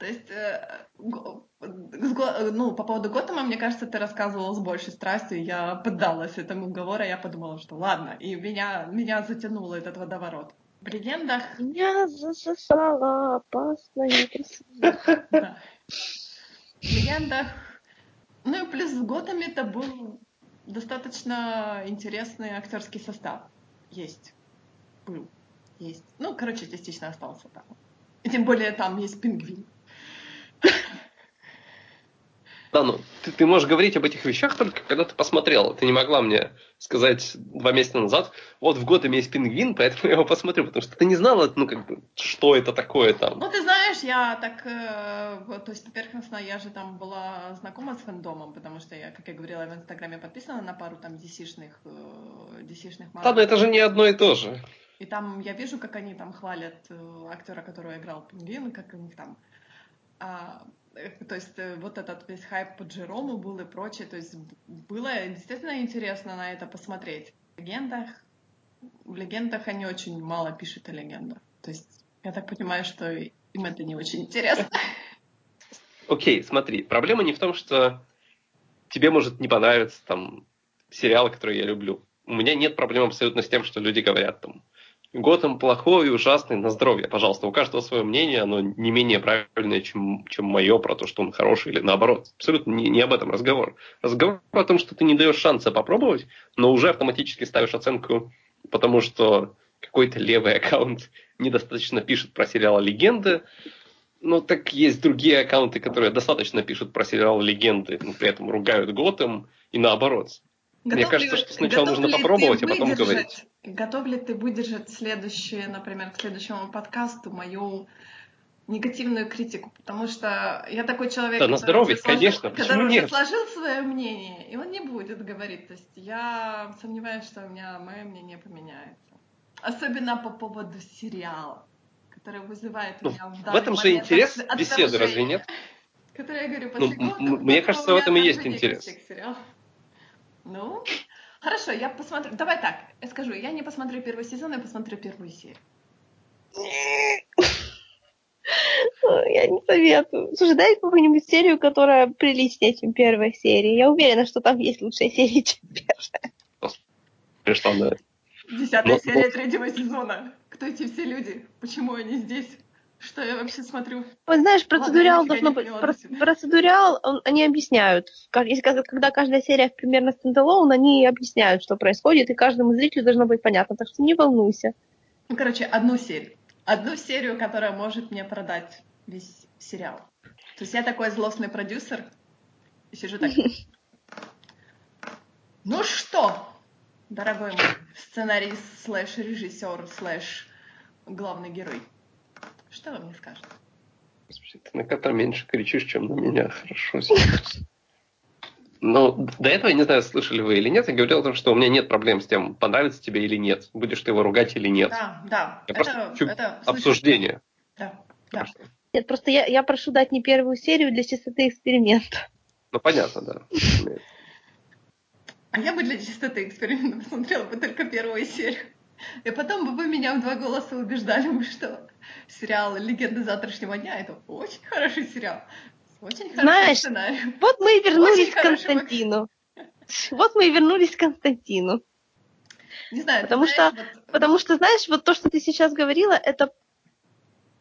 то есть, э, ну, по поводу Готэма, мне кажется, ты рассказывала с большей страстью, я поддалась этому уговору, я подумала, что ладно, и меня, меня затянуло этот водоворот. В легендах... Меня засосала опасная [LAUGHS] да. В легендах... Ну и плюс с Готэм это был достаточно интересный актерский состав. Есть. Был. Есть. Ну, короче, частично остался там. И тем более там есть пингвин. Да, ну, ты, ты можешь говорить об этих вещах только когда ты посмотрел. Ты не могла мне сказать два месяца назад, вот в год есть пингвин, [LAUGHS] поэтому я его посмотрю, потому что ты не знала, ну, как бы, что это такое там. Ну, ты знаешь, я так, э, то есть, поверхностно, я же там была знакома с фэндомом, потому что я, как я говорила, в Инстаграме подписана на пару там DC-шных, э, DC-шных Да, но это же не одно и то же. И там я вижу, как они там хвалят э, актера, который играл пингвин, как у них там а, то есть э, вот этот весь хайп по Джерому был и прочее, то есть было действительно интересно на это посмотреть. В легендах, в легендах они очень мало пишут о легендах. То есть я так понимаю, что им это не очень интересно. Окей, okay, смотри, проблема не в том, что тебе может не понравиться там сериалы, которые я люблю. У меня нет проблем абсолютно с тем, что люди говорят там, Готэм плохой и ужасный на здоровье, пожалуйста. У каждого свое мнение, оно не менее правильное, чем, чем мое про то, что он хороший или наоборот. Абсолютно не, не об этом разговор. Разговор о том, что ты не даешь шанса попробовать, но уже автоматически ставишь оценку, потому что какой-то левый аккаунт недостаточно пишет про сериал «Легенды», ну, так есть другие аккаунты, которые достаточно пишут про сериал «Легенды», но при этом ругают Готэм и наоборот. Готов Мне кажется, ли, что сначала нужно попробовать, а потом говорить. Готов ли ты выдержать следующее, например, к следующему подкасту мою негативную критику, потому что я такой человек, да, на здоровье, сложил, конечно, который уже сложил свое мнение, и он не будет говорить. То есть я сомневаюсь, что у меня мое мнение поменяется. Особенно по поводу сериала, который вызывает ну, меня в В этом же интерес беседы, разве нет? Который я говорю, ну, мне кажется, в этом и есть интерес. Ну, хорошо, я посмотрю. Давай так, я скажу, я не посмотрю первый сезон, я посмотрю первую серию. [LAUGHS] Я не советую. Слушай, дай какую-нибудь серию, которая приличнее, чем первая серия. Я уверена, что там есть лучшая серия, [LAUGHS] чем первая. Десятая ну, серия третьего сезона. Кто эти все люди? Почему они здесь? Что я вообще смотрю? Вот знаешь, процедуриал Ладно, должно быть... Процедуриал, он, они объясняют. Как, если, когда каждая серия примерно стендалон, они объясняют, что происходит, и каждому зрителю должно быть понятно. Так что не волнуйся. Ну, короче, одну серию. Одну серию, которая может мне продать весь сериал. То есть я такой злостный продюсер, и сижу так... [LAUGHS] Ну что, дорогой мой сценарист слэш режиссер слэш главный герой, что вы мне скажете? Ты на кота меньше кричишь, чем на меня. Хорошо сейчас. Ну, до этого, я не знаю, слышали вы или нет, я говорил о том, что у меня нет проблем с тем, понравится тебе или нет, будешь ты его ругать или нет. Да, да. Я это, просто хочу это обсуждение. Да, да. Нет, просто я, я прошу дать не первую серию для чистоты эксперимента. Ну, понятно, да. А я бы для чистоты эксперимента посмотрела бы только первую серию. И потом бы вы меня в два голоса убеждали бы, что сериал «Легенды завтрашнего дня» — это очень хороший сериал. Очень хороший Знаешь, сценарий. Вот мы и вернулись Очень к хороший Константину. Вот мы и вернулись к Константину. Не знаю, Потому знаешь, что- вот, Потому что, знаешь, вот то, что ты сейчас говорила, это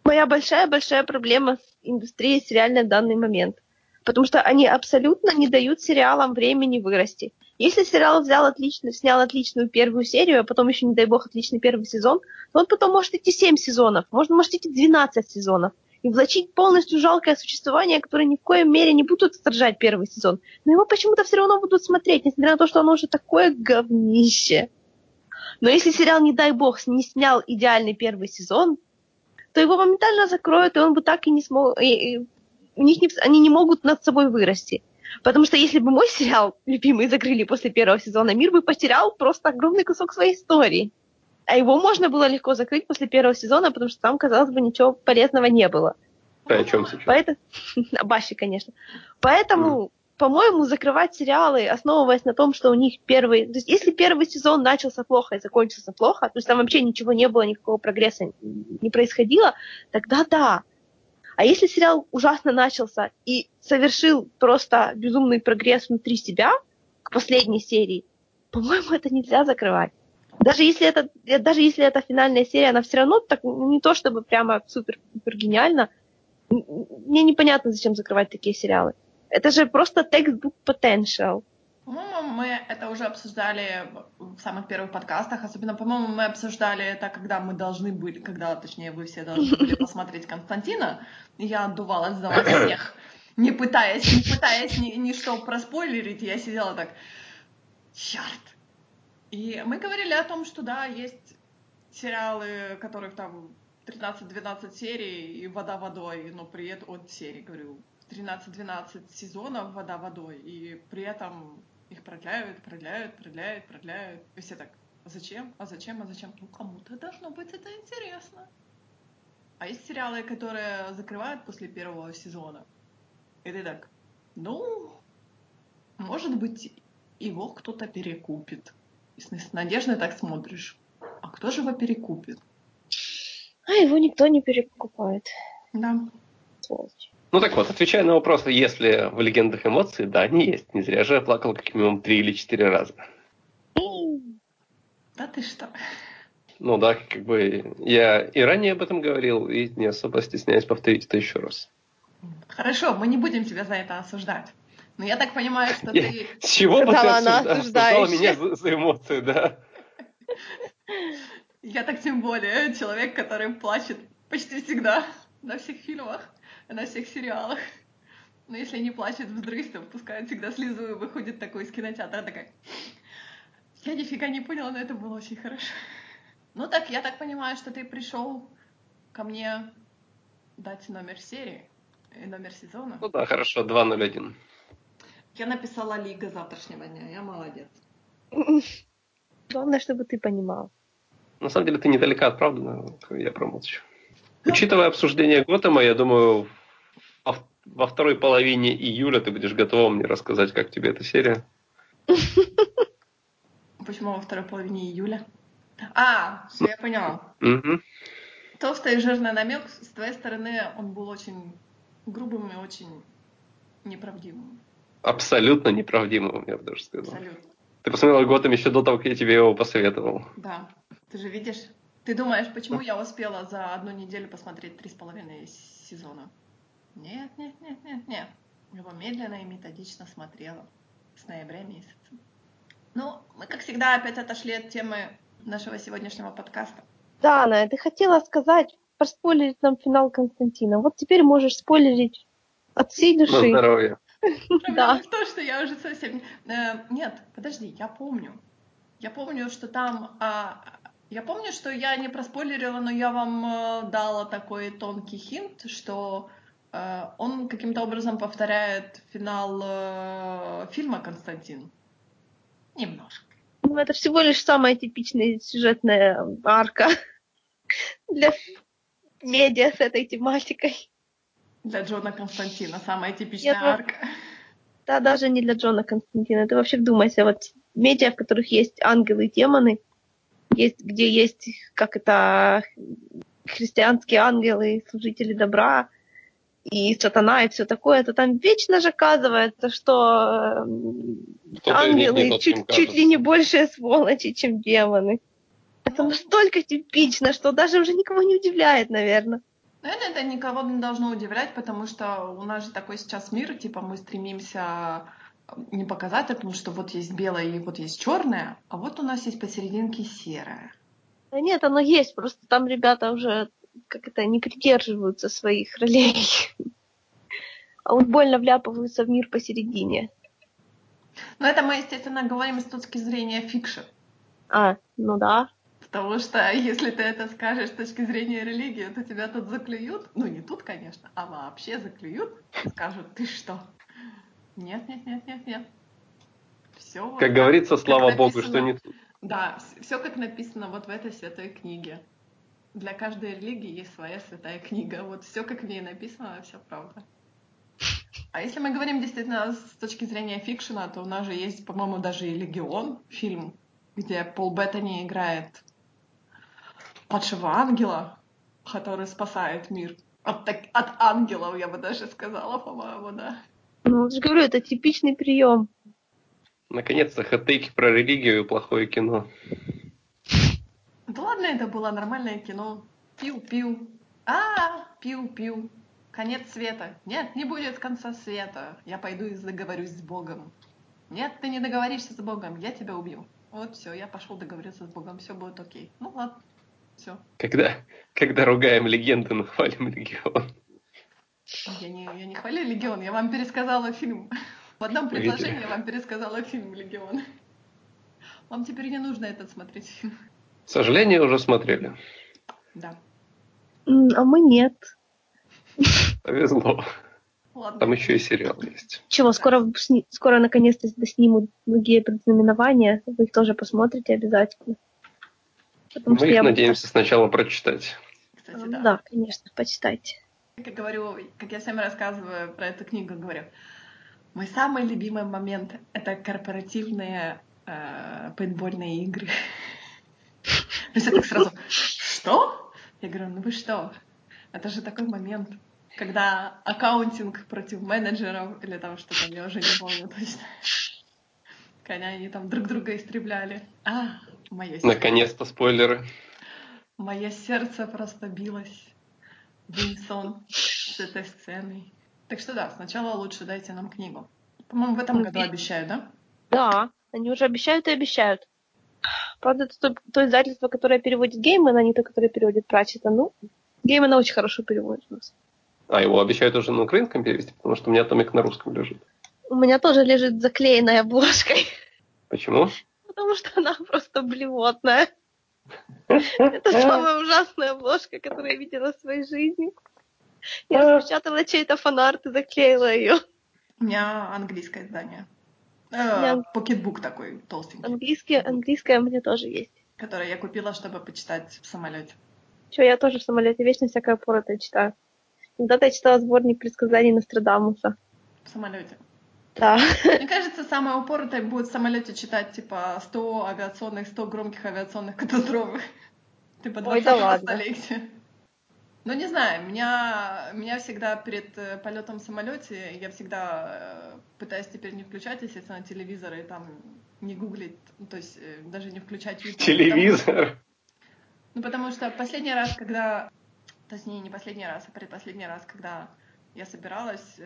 моя большая-большая проблема с индустрией сериальной в данный момент. Потому что они абсолютно не дают сериалам времени вырасти. Если сериал взял отлично, снял отличную первую серию, а потом еще, не дай бог, отличный первый сезон, то он потом может идти 7 сезонов, можно, может идти 12 сезонов. И влачить полностью жалкое существование, которое ни в коем мере не будут отражать первый сезон. Но его почему-то все равно будут смотреть, несмотря на то, что оно уже такое говнище. Но если сериал, не дай бог, не снял идеальный первый сезон, то его моментально закроют, и он бы так и не смог... и- и у них не, они не могут над собой вырасти. Потому что если бы мой сериал любимый закрыли после первого сезона, мир бы потерял просто огромный кусок своей истории. А его можно было легко закрыть после первого сезона, потому что там, казалось бы, ничего полезного не было. Ты о чем сейчас? Поэтому... [LAUGHS] Баще, конечно. Поэтому, по-моему, закрывать сериалы, основываясь на том, что у них первый... То есть, если первый сезон начался плохо и закончился плохо, то есть там вообще ничего не было, никакого прогресса не происходило, тогда да. А если сериал ужасно начался и совершил просто безумный прогресс внутри себя к последней серии, по-моему, это нельзя закрывать. Даже если это, даже если это финальная серия, она все равно так не то чтобы прямо супер-супер гениально. М- м- Мне непонятно, зачем закрывать такие сериалы. Это же просто textbook potential. По-моему, мы это уже обсуждали в самых первых подкастах. Особенно, по-моему, мы обсуждали это, когда мы должны были, когда, точнее, вы все должны были [LAUGHS] посмотреть Константина. И Я отдувалась за вас всех, не пытаясь, не пытаясь ни, ни что проспойлерить. Я сидела так, черт. И мы говорили о том, что да, есть сериалы, которых там 13-12 серий и вода водой, но при этом от серии, говорю, 13-12 сезонов вода водой, и при этом их продляют, продляют, продляют, продляют. И все так, а зачем, а зачем, а зачем? Ну, кому-то должно быть это интересно. А есть сериалы, которые закрывают после первого сезона. И ты так, ну, может быть, его кто-то перекупит. И с надеждой так смотришь. А кто же его перекупит? А его никто не перекупает. Да. Сволочь. Ну так вот, отвечая на вопрос, если в легендах эмоции, да, они есть. Не зря же я плакал как минимум три или четыре раза. Да ты что? Ну да, как бы я и ранее об этом говорил, и не особо стесняюсь повторить это еще раз. Хорошо, мы не будем тебя за это осуждать. Но я так понимаю, что ты... [LAUGHS] С чего бы ты осуждала меня за, за эмоции, да? Я так тем более человек, который плачет почти всегда на всех фильмах, на всех сериалах. Но если не плачет вздрыв, то пускает всегда слезу и выходит такой из кинотеатра такая... Я нифига не поняла, но это было очень хорошо. Ну так, я так понимаю, что ты пришел ко мне дать номер серии и номер сезона. Ну да, хорошо, 2.01. Я написала Лига завтрашнего дня, я молодец. [LAUGHS] Главное, чтобы ты понимал. На самом деле ты недалека от правды, но я промолчу. Учитывая обсуждение Готэма, я думаю, во, второй половине июля ты будешь готова мне рассказать, как тебе эта серия. [LAUGHS] Почему во второй половине июля? А, все, я поняла. Толстый и жирный намек с твоей стороны, он был очень грубым и очень неправдивым. Абсолютно неправдимым, я бы даже сказал. Абсолютно. Ты посмотрела Готэм еще до того, как я тебе его посоветовал. Да. Ты же видишь? Ты думаешь, почему я успела за одну неделю посмотреть три с половиной сезона? Нет, нет, нет, нет, нет. Его медленно и методично смотрела с ноября месяца. Ну, мы, как всегда, опять отошли от темы нашего сегодняшнего подкаста. Да, Анна, ты хотела сказать, проспойлерить нам финал Константина. Вот теперь можешь спойлерить от всей На души. здоровье. Проблема Да. в том, что я уже совсем... Э, нет, подожди, я помню. Я помню, что там... а, я помню, что я не проспойлерила, но я вам э, дала такой тонкий хинт, что он каким-то образом повторяет финал э, фильма «Константин». Немножко. Ну, это всего лишь самая типичная сюжетная арка [LAUGHS] для медиа с этой тематикой. Для Джона Константина самая типичная Я- арка. Да, даже не для Джона Константина. Ты вообще вдумайся, вот медиа, в которых есть ангелы и демоны, есть, где есть, как это, христианские ангелы, служители добра, и сатана, и все такое, то там вечно же оказывается, что эм, Кто-то ангелы тот, чуть, чуть ли не большие сволочи, чем демоны. Это настолько типично, что даже уже никого не удивляет, наверное. Наверное, это никого не должно удивлять, потому что у нас же такой сейчас мир, типа мы стремимся не показать, потому что вот есть белое и вот есть черное, а вот у нас есть посерединке серое. Да нет, оно есть, просто там ребята уже как это не придерживаются своих ролей. А вот больно вляпываются в мир посередине. Но это мы, естественно, говорим с точки зрения fiction. А, ну да. Потому что если ты это скажешь с точки зрения религии, то тебя тут заклюют. Ну, не тут, конечно, а вообще заклюют и скажут, ты что? Нет, нет, нет, нет, нет. Все. Как говорится, слава богу, что не тут. Да, все как написано вот в этой святой книге. Для каждой религии есть своя святая книга. Вот все как в ней написано, все правда. А если мы говорим действительно с точки зрения фикшена, то у нас же есть, по-моему, даже и Легион фильм, где Пол Беттани играет падшего ангела, который спасает мир. От, так- от ангелов, я бы даже сказала, по-моему, да. Ну, я же говорю, это типичный прием. Наконец-то хэттейки про религию и плохое кино. Да ладно, это было нормальное кино. Пил-пил. А, пил-пил. Конец света. Нет, не будет конца света. Я пойду и договорюсь с Богом. Нет, ты не договоришься с Богом, я тебя убью. Вот все, я пошел договориться с Богом, все будет окей. Ну ладно, все. Когда, когда ругаем легенды, но хвалим легион. Я не, я не хвалю Легион, я вам пересказала фильм. В одном предложении я вам пересказала фильм Легион. Вам теперь не нужно этот смотреть фильм. К сожалению, уже смотрели. Да. А мы нет. Повезло. Ладно. Там еще и сериал есть. Чего, скоро, скоро наконец-то доснимут многие предзнаменования. Вы их тоже посмотрите обязательно. Потому Мы их я- надеемся сначала прочитать. Кстати, Да. да. конечно, почитайте. Как я говорю, как я всем рассказываю про эту книгу, говорю, мой самый любимый момент — это корпоративные э, пейнтбольные игры. [LAUGHS] И все так сразу, что? Я говорю, ну вы что? Это же такой момент, когда аккаунтинг против менеджеров или там что-то, я уже не помню точно. Когда они там друг друга истребляли. А, мое сердце. Наконец-то спойлеры. Мое сердце просто билось в унисон с этой сценой. Так что да, сначала лучше дайте нам книгу. По-моему, в этом Ну, году и- обещаю, да? Да, они уже обещают и обещают. Правда, это то, то издательство, которое переводит Гейман, а не то, которое переводит Пратчета. Ну, Геймана очень хорошо переводит у нас. А его обещают уже на украинском перевести, потому что у меня томик на русском лежит. У меня тоже лежит заклеенная обложкой, Почему? потому что она просто блевотная. Это самая ужасная обложка, которую я видела в своей жизни. Я распечатала чей-то фанарт и заклеила ее. У меня английское издание. Э, Pocket book такой толстенький, Английский, английское у меня тоже есть. который я купила, чтобы почитать в самолете. Че, я тоже в самолете вечно всякое поротое читаю. Когда-то я читала сборник предсказаний Нострадамуса. В самолете. Да. Мне кажется, самое упоротое будет в самолете читать типа 100 авиационных, 100 громких авиационных катастроф. [LAUGHS] Типа Ой, да 20 ладно. столетия. Ну, не знаю, меня, меня всегда перед э, полетом в самолете я всегда э, пытаюсь теперь не включать, естественно, телевизор и там не гуглить, то есть э, даже не включать YouTube. Телевизор. Ну, потому что последний раз, когда... Точнее, не последний раз, а предпоследний раз, когда я собиралась,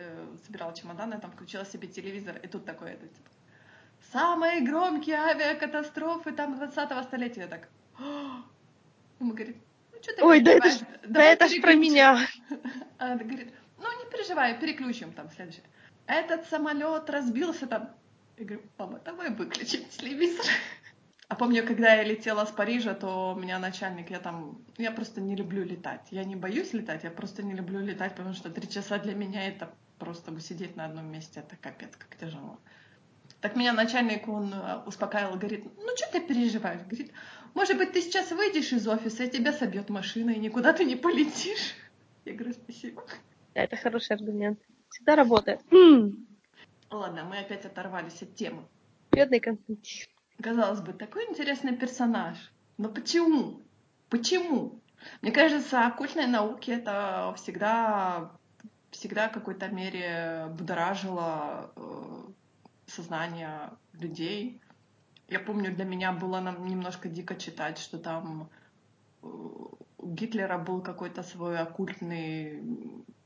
собирала чемоданы, там включила себе телевизор, и тут такое, это, типа, самые громкие авиакатастрофы там 20-го столетия. Я так, «А!» Ему говорит, ну что ты Ой, да это ж- Да это ж про переключим». меня. Она говорит, ну не переживай, переключим там следующее. Этот самолет разбился там. Я говорю, мама, давай выключим телевизор. А помню, когда я летела с Парижа, то у меня начальник, я там, я просто не люблю летать. Я не боюсь летать, я просто не люблю летать, потому что три часа для меня это просто сидеть на одном месте, это капец, как тяжело. Так меня начальник, он э, успокаивал, говорит, ну что ты переживаешь? Говорит, может быть, ты сейчас выйдешь из офиса, и тебя собьет машина, и никуда ты не полетишь. Я говорю, спасибо. Да, это хороший аргумент. Всегда работает. Ладно, мы опять оторвались от темы. Бедный Константин. Казалось бы, такой интересный персонаж. Но почему? Почему? Мне кажется, оккультные науки это всегда, всегда в какой-то мере будоражило э, сознание людей. Я помню, для меня было нам немножко дико читать, что там э, у Гитлера был какой-то свой оккультный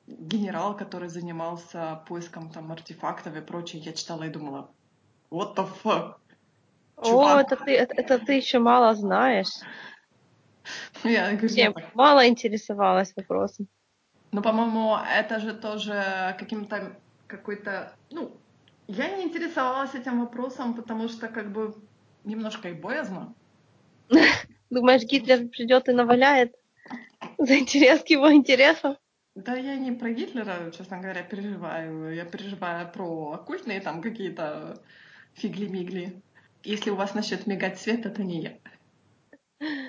генерал, который занимался поиском там артефактов и прочее. Я читала и думала, what the fuck? О, Чувак. это ты, это, это ты еще мало знаешь. [LAUGHS] Я говорю, Чем «Ну, так». мало интересовалась вопросом. Ну, по-моему, это же тоже каким-то какой-то... Ну, я не интересовалась этим вопросом, потому что как бы немножко и боязно. [LAUGHS] Думаешь, Гитлер придет и наваляет за интерес к его интересам? Да я не про Гитлера, честно говоря, переживаю. Я переживаю про оккультные там какие-то фигли-мигли. Если у вас начнет мигать свет, это не я.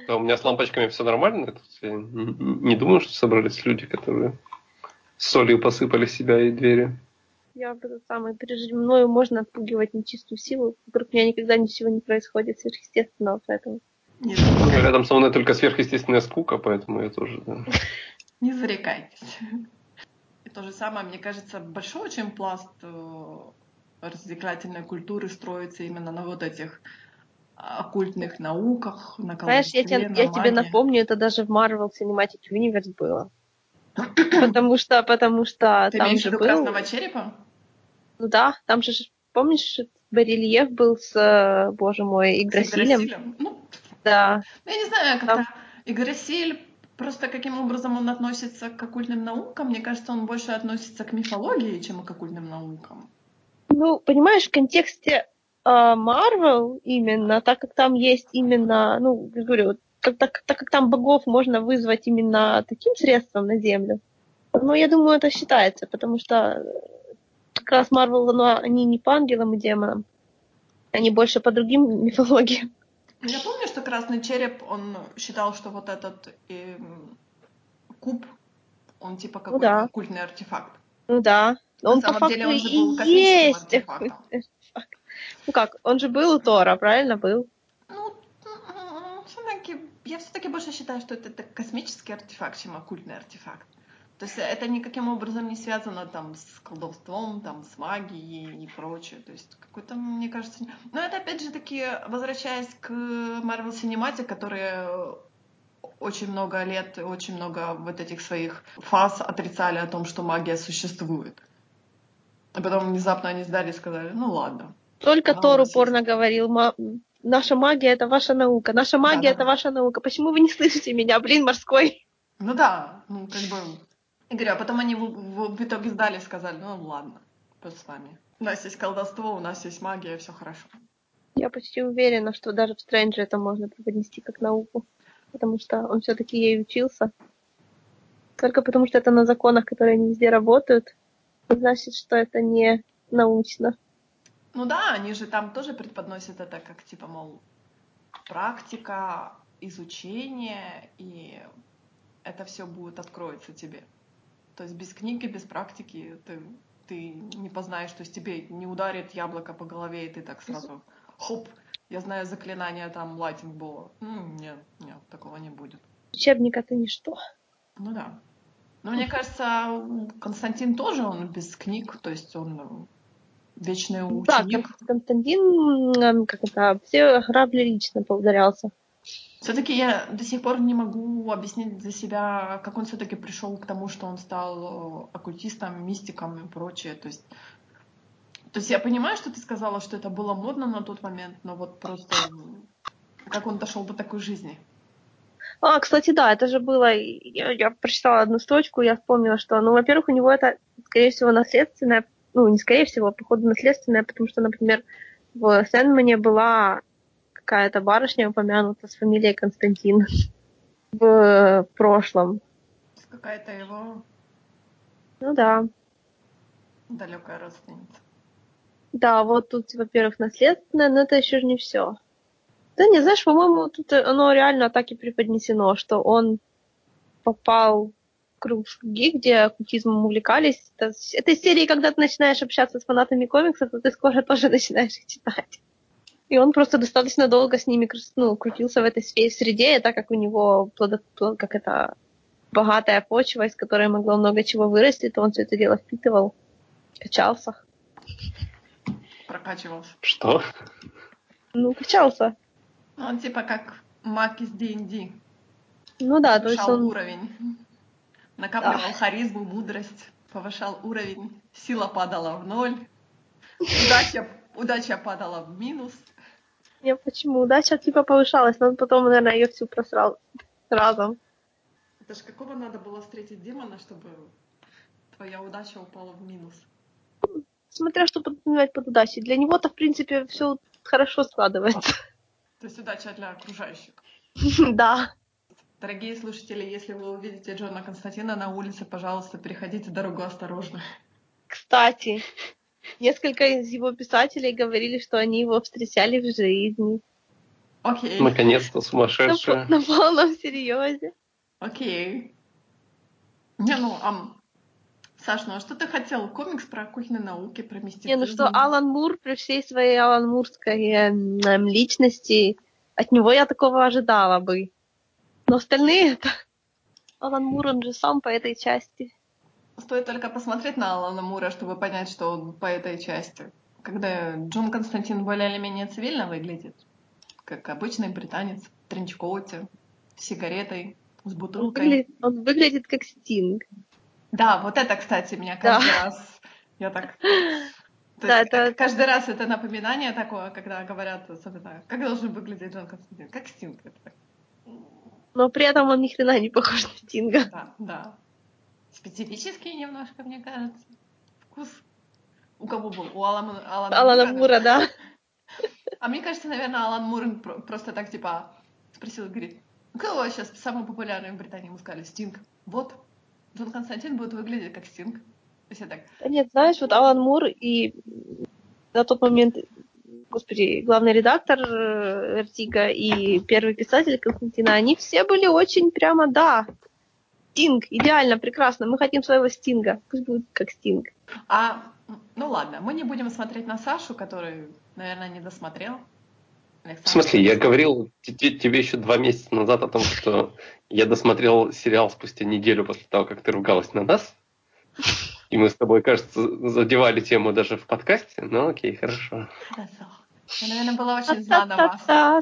А у меня с лампочками все нормально. Я не, не думаю, что собрались люди, которые солью посыпали себя и двери. Я вот это самое пережить. Мною можно отпугивать нечистую силу. Вокруг меня никогда ничего не происходит сверхъестественного, поэтому... Не, Ну, Рядом со мной только сверхъестественная скука, поэтому я тоже, да. не зарекайтесь. И то же самое, мне кажется, большой очень пласт э, развлекательной культуры строится именно на вот этих оккультных науках, на Знаешь, я, тебе, я тебе напомню, это даже в Marvel Cinematic Universe было. Потому что, потому что Ты там же был... красного черепа? Ну да, там же, помнишь, барельеф был с, э, боже мой, С Игдрасилем? Игдрасилем? Ну, Да. я не знаю, как-то Там- Игдрасиль, просто каким образом он относится к оккультным наукам, мне кажется, он больше относится к мифологии, чем к оккультным наукам. Ну, понимаешь, в контексте а, Marvel именно, так как там есть именно, ну, я говорю, вот как, так, так как там богов можно вызвать именно таким средством на Землю, ну, я думаю, это считается, потому что э, как раз Marvel, оно, они не по ангелам и демонам, они больше по другим [LAUGHS] мифологиям. Ну, Я помню, что красный череп, он считал, что вот этот эм, куб, он типа какой-то да. оккультный артефакт. Ну да, На он по самом факту деле он же и был космическим есть артефактом. Ну как, он же был у Тора, правильно был? Я все-таки больше считаю, что это, это космический артефакт, чем оккультный артефакт. То есть это никаким образом не связано там с колдовством, там с магией и прочее. То есть какой-то, мне кажется... не- Но это опять же таки, возвращаясь к Marvel Cinematic, которые очень много лет, и очень много вот этих своих фаз отрицали о том, что магия существует. А потом внезапно они сдали и сказали, ну ладно. Только Тор упорно говорил, «Ма- наша магия это ваша наука, наша магия это ваша наука. Почему вы не слышите меня, блин, морской? Ну да, ну как бы... Говорю, а потом они в, в- в итоге сдали и сказали, ну ладно, пусть с вами. У нас есть колдовство, у нас есть магия, все хорошо. Я почти уверена, что даже в Стрэнджи это можно преподнести как науку, потому что он все-таки ей учился. Только потому что это на законах, которые не везде работают, значит, что это не научно. Ну да, они же там тоже преподносят это как, типа, мол, практика, изучение, и это все будет откроется тебе. То есть без книги, без практики ты, ты не познаешь, то есть тебе не ударит яблоко по голове, и ты так сразу, хоп, я знаю заклинание там лайтинг было. Нет, нет, такого не будет. Учебник это ничто. Ну да. Но мне кажется, Константин тоже, он без книг, то есть он вечный Да, ученик. Кон- Константин, как это, все грабли лично поударялся. Все-таки я до сих пор не могу объяснить для себя, как он все-таки пришел к тому, что он стал э, оккультистом, мистиком и прочее. То есть, то есть я понимаю, что ты сказала, что это было модно на тот момент, но вот просто как он дошел до такой жизни. А, кстати, да, это же было, я, я прочитала одну строчку, я вспомнила, что, ну, во-первых, у него это, скорее всего, наследственное, ну, не скорее всего, а походу наследственное, потому что, например, в Сэндмане была какая-то барышня упомянута с фамилией Константин в прошлом. Какая-то его Ну да. далекая родственница. Да, вот тут, во-первых, наследственное, но это еще же не все. Да не, знаешь, по-моему, тут оно реально так и преподнесено, что он попал круги, где оккультизмом увлекались. Это, это серии, когда ты начинаешь общаться с фанатами комиксов, то ты скоро [LAUGHS] тоже начинаешь их читать. И он просто достаточно долго с ними ну, крутился в этой среде, и так как у него плодо, как это богатая почва, из которой могло много чего вырасти, то он все это дело впитывал, качался. Прокачивался. Что? Ну, качался. Он типа как маг из D&D. Ну да, то есть он... уровень. Накапливал да. харизму, мудрость, повышал уровень, сила падала в ноль, удача, удача падала в минус. Не, почему? Удача типа повышалась, но он потом, наверное, ее всю просрал разом. Это ж какого надо было встретить демона, чтобы твоя удача упала в минус? Смотря что подразумевать под удачей. Для него-то, в принципе, все хорошо складывается. То есть удача для окружающих. [LAUGHS] Да. Дорогие слушатели, если вы увидите Джона Константина на улице, пожалуйста, переходите дорогу осторожно. Кстати, несколько из его писателей говорили, что они его встречали в жизни. Окей. Наконец-то сумасшедшая. На, на полном серьезе. Окей. Не, ну, а Саш, ну а что ты хотел? Комикс про кухонные науки, про мистицизм? Не, ну что, Алан Мур при всей своей Алан Мурской э, э, личности, от него я такого ожидала бы. Но остальные это... Алан Мур, он же сам по этой части. Стоит только посмотреть на Алана Мура, чтобы понять, что он по этой части. Когда Джон Константин более или менее цивильно выглядит, как обычный британец в тренчкоуте, с сигаретой, с бутылкой. Он выглядит, он выглядит как Стинг. Да, вот это, кстати, меня каждый да. раз... Я так... [LAUGHS] То да, есть, это... Каждый раз это напоминание такое, когда говорят, особенно, как должен выглядеть Джон Константин, как Стинг. Это так. Но при этом он ни хрена не похож на Стинга. Да, да. Специфический немножко, мне кажется. Вкус. У кого был? У Алана, Алана, Алана Мура, Мура, да. А мне кажется, наверное, Алан Мур просто так, типа, спросил, говорит, кто сейчас самый популярный в Британии? Мы сказали, Стинг. Вот, Джон Константин будет выглядеть как Стинг. Если так. Да нет, знаешь, вот Алан Мур и на тот момент, господи, главный редактор Vertigo э, и первый писатель Константина, они все были очень прямо, да, Стинг, идеально, прекрасно, мы хотим своего Стинга, пусть будет как Стинг. А, ну ладно, мы не будем смотреть на Сашу, который, наверное, не досмотрел. Александр. В смысле, я говорил тебе еще два месяца назад о том, что я досмотрел сериал спустя неделю после того, как ты ругалась на нас. И мы с тобой, кажется, задевали тему даже в подкасте. Ну окей, хорошо. Хорошо. Я, наверное, была очень зла на вас. Я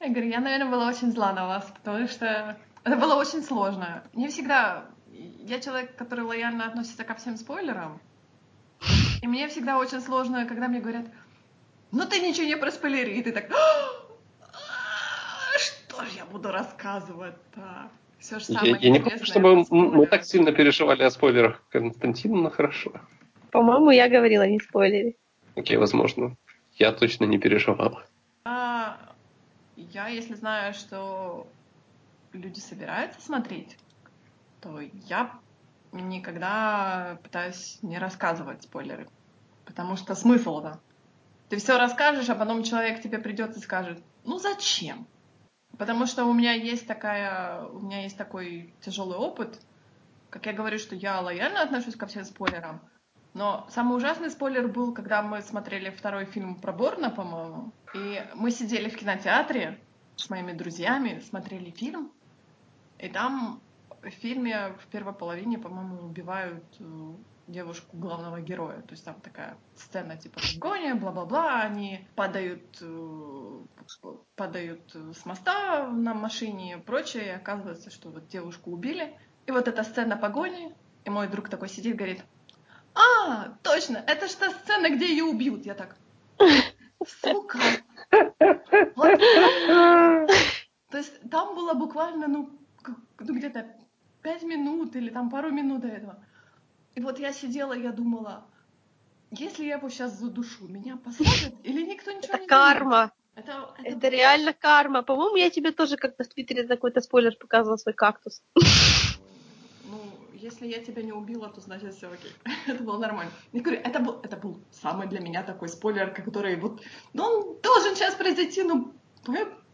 говорю, я, наверное, была очень зла на вас, потому что это было очень сложно. Не всегда... Я человек, который лояльно относится ко всем спойлерам. И мне всегда очень сложно, когда мне говорят, ну ты ничего не проспойлери, и ты так, «А, что же я буду рассказывать-то? Все же самое я, я не помню, чтобы мы так сильно переживали о спойлерах Константина, но хорошо. По-моему, я говорила не спойлери. Окей, возможно. Я точно не переживал. А, я, если знаю, что люди собираются смотреть, то я никогда пытаюсь не рассказывать спойлеры. Потому что смысл, да. Ты все расскажешь, а потом человек тебе придет и скажет, ну зачем? Потому что у меня есть такая, у меня есть такой тяжелый опыт. Как я говорю, что я лояльно отношусь ко всем спойлерам. Но самый ужасный спойлер был, когда мы смотрели второй фильм про Борна, по-моему. И мы сидели в кинотеатре с моими друзьями, смотрели фильм. И там в фильме в первой половине, по-моему, убивают э, девушку главного героя. То есть там такая сцена типа гоня, бла-бла-бла, они падают, э, падают с моста на машине и прочее, и оказывается, что вот девушку убили. И вот эта сцена погони, и мой друг такой сидит, говорит, а, точно, это же та сцена, где ее убьют. Я так, сука. Вот. То есть там было буквально, ну, ну где-то пять минут или там пару минут до этого. И вот я сидела, я думала, если я его сейчас задушу, меня посадят или никто ничего это не карма. Это, это, это реально карма. По-моему, я тебе тоже как-то в Твиттере какой-то спойлер показывала свой кактус. Ну, если я тебя не убила, то значит все окей. [LAUGHS] это было нормально. Я говорю, это был, это был самый для меня такой спойлер, который вот, ну, он должен сейчас произойти, ну,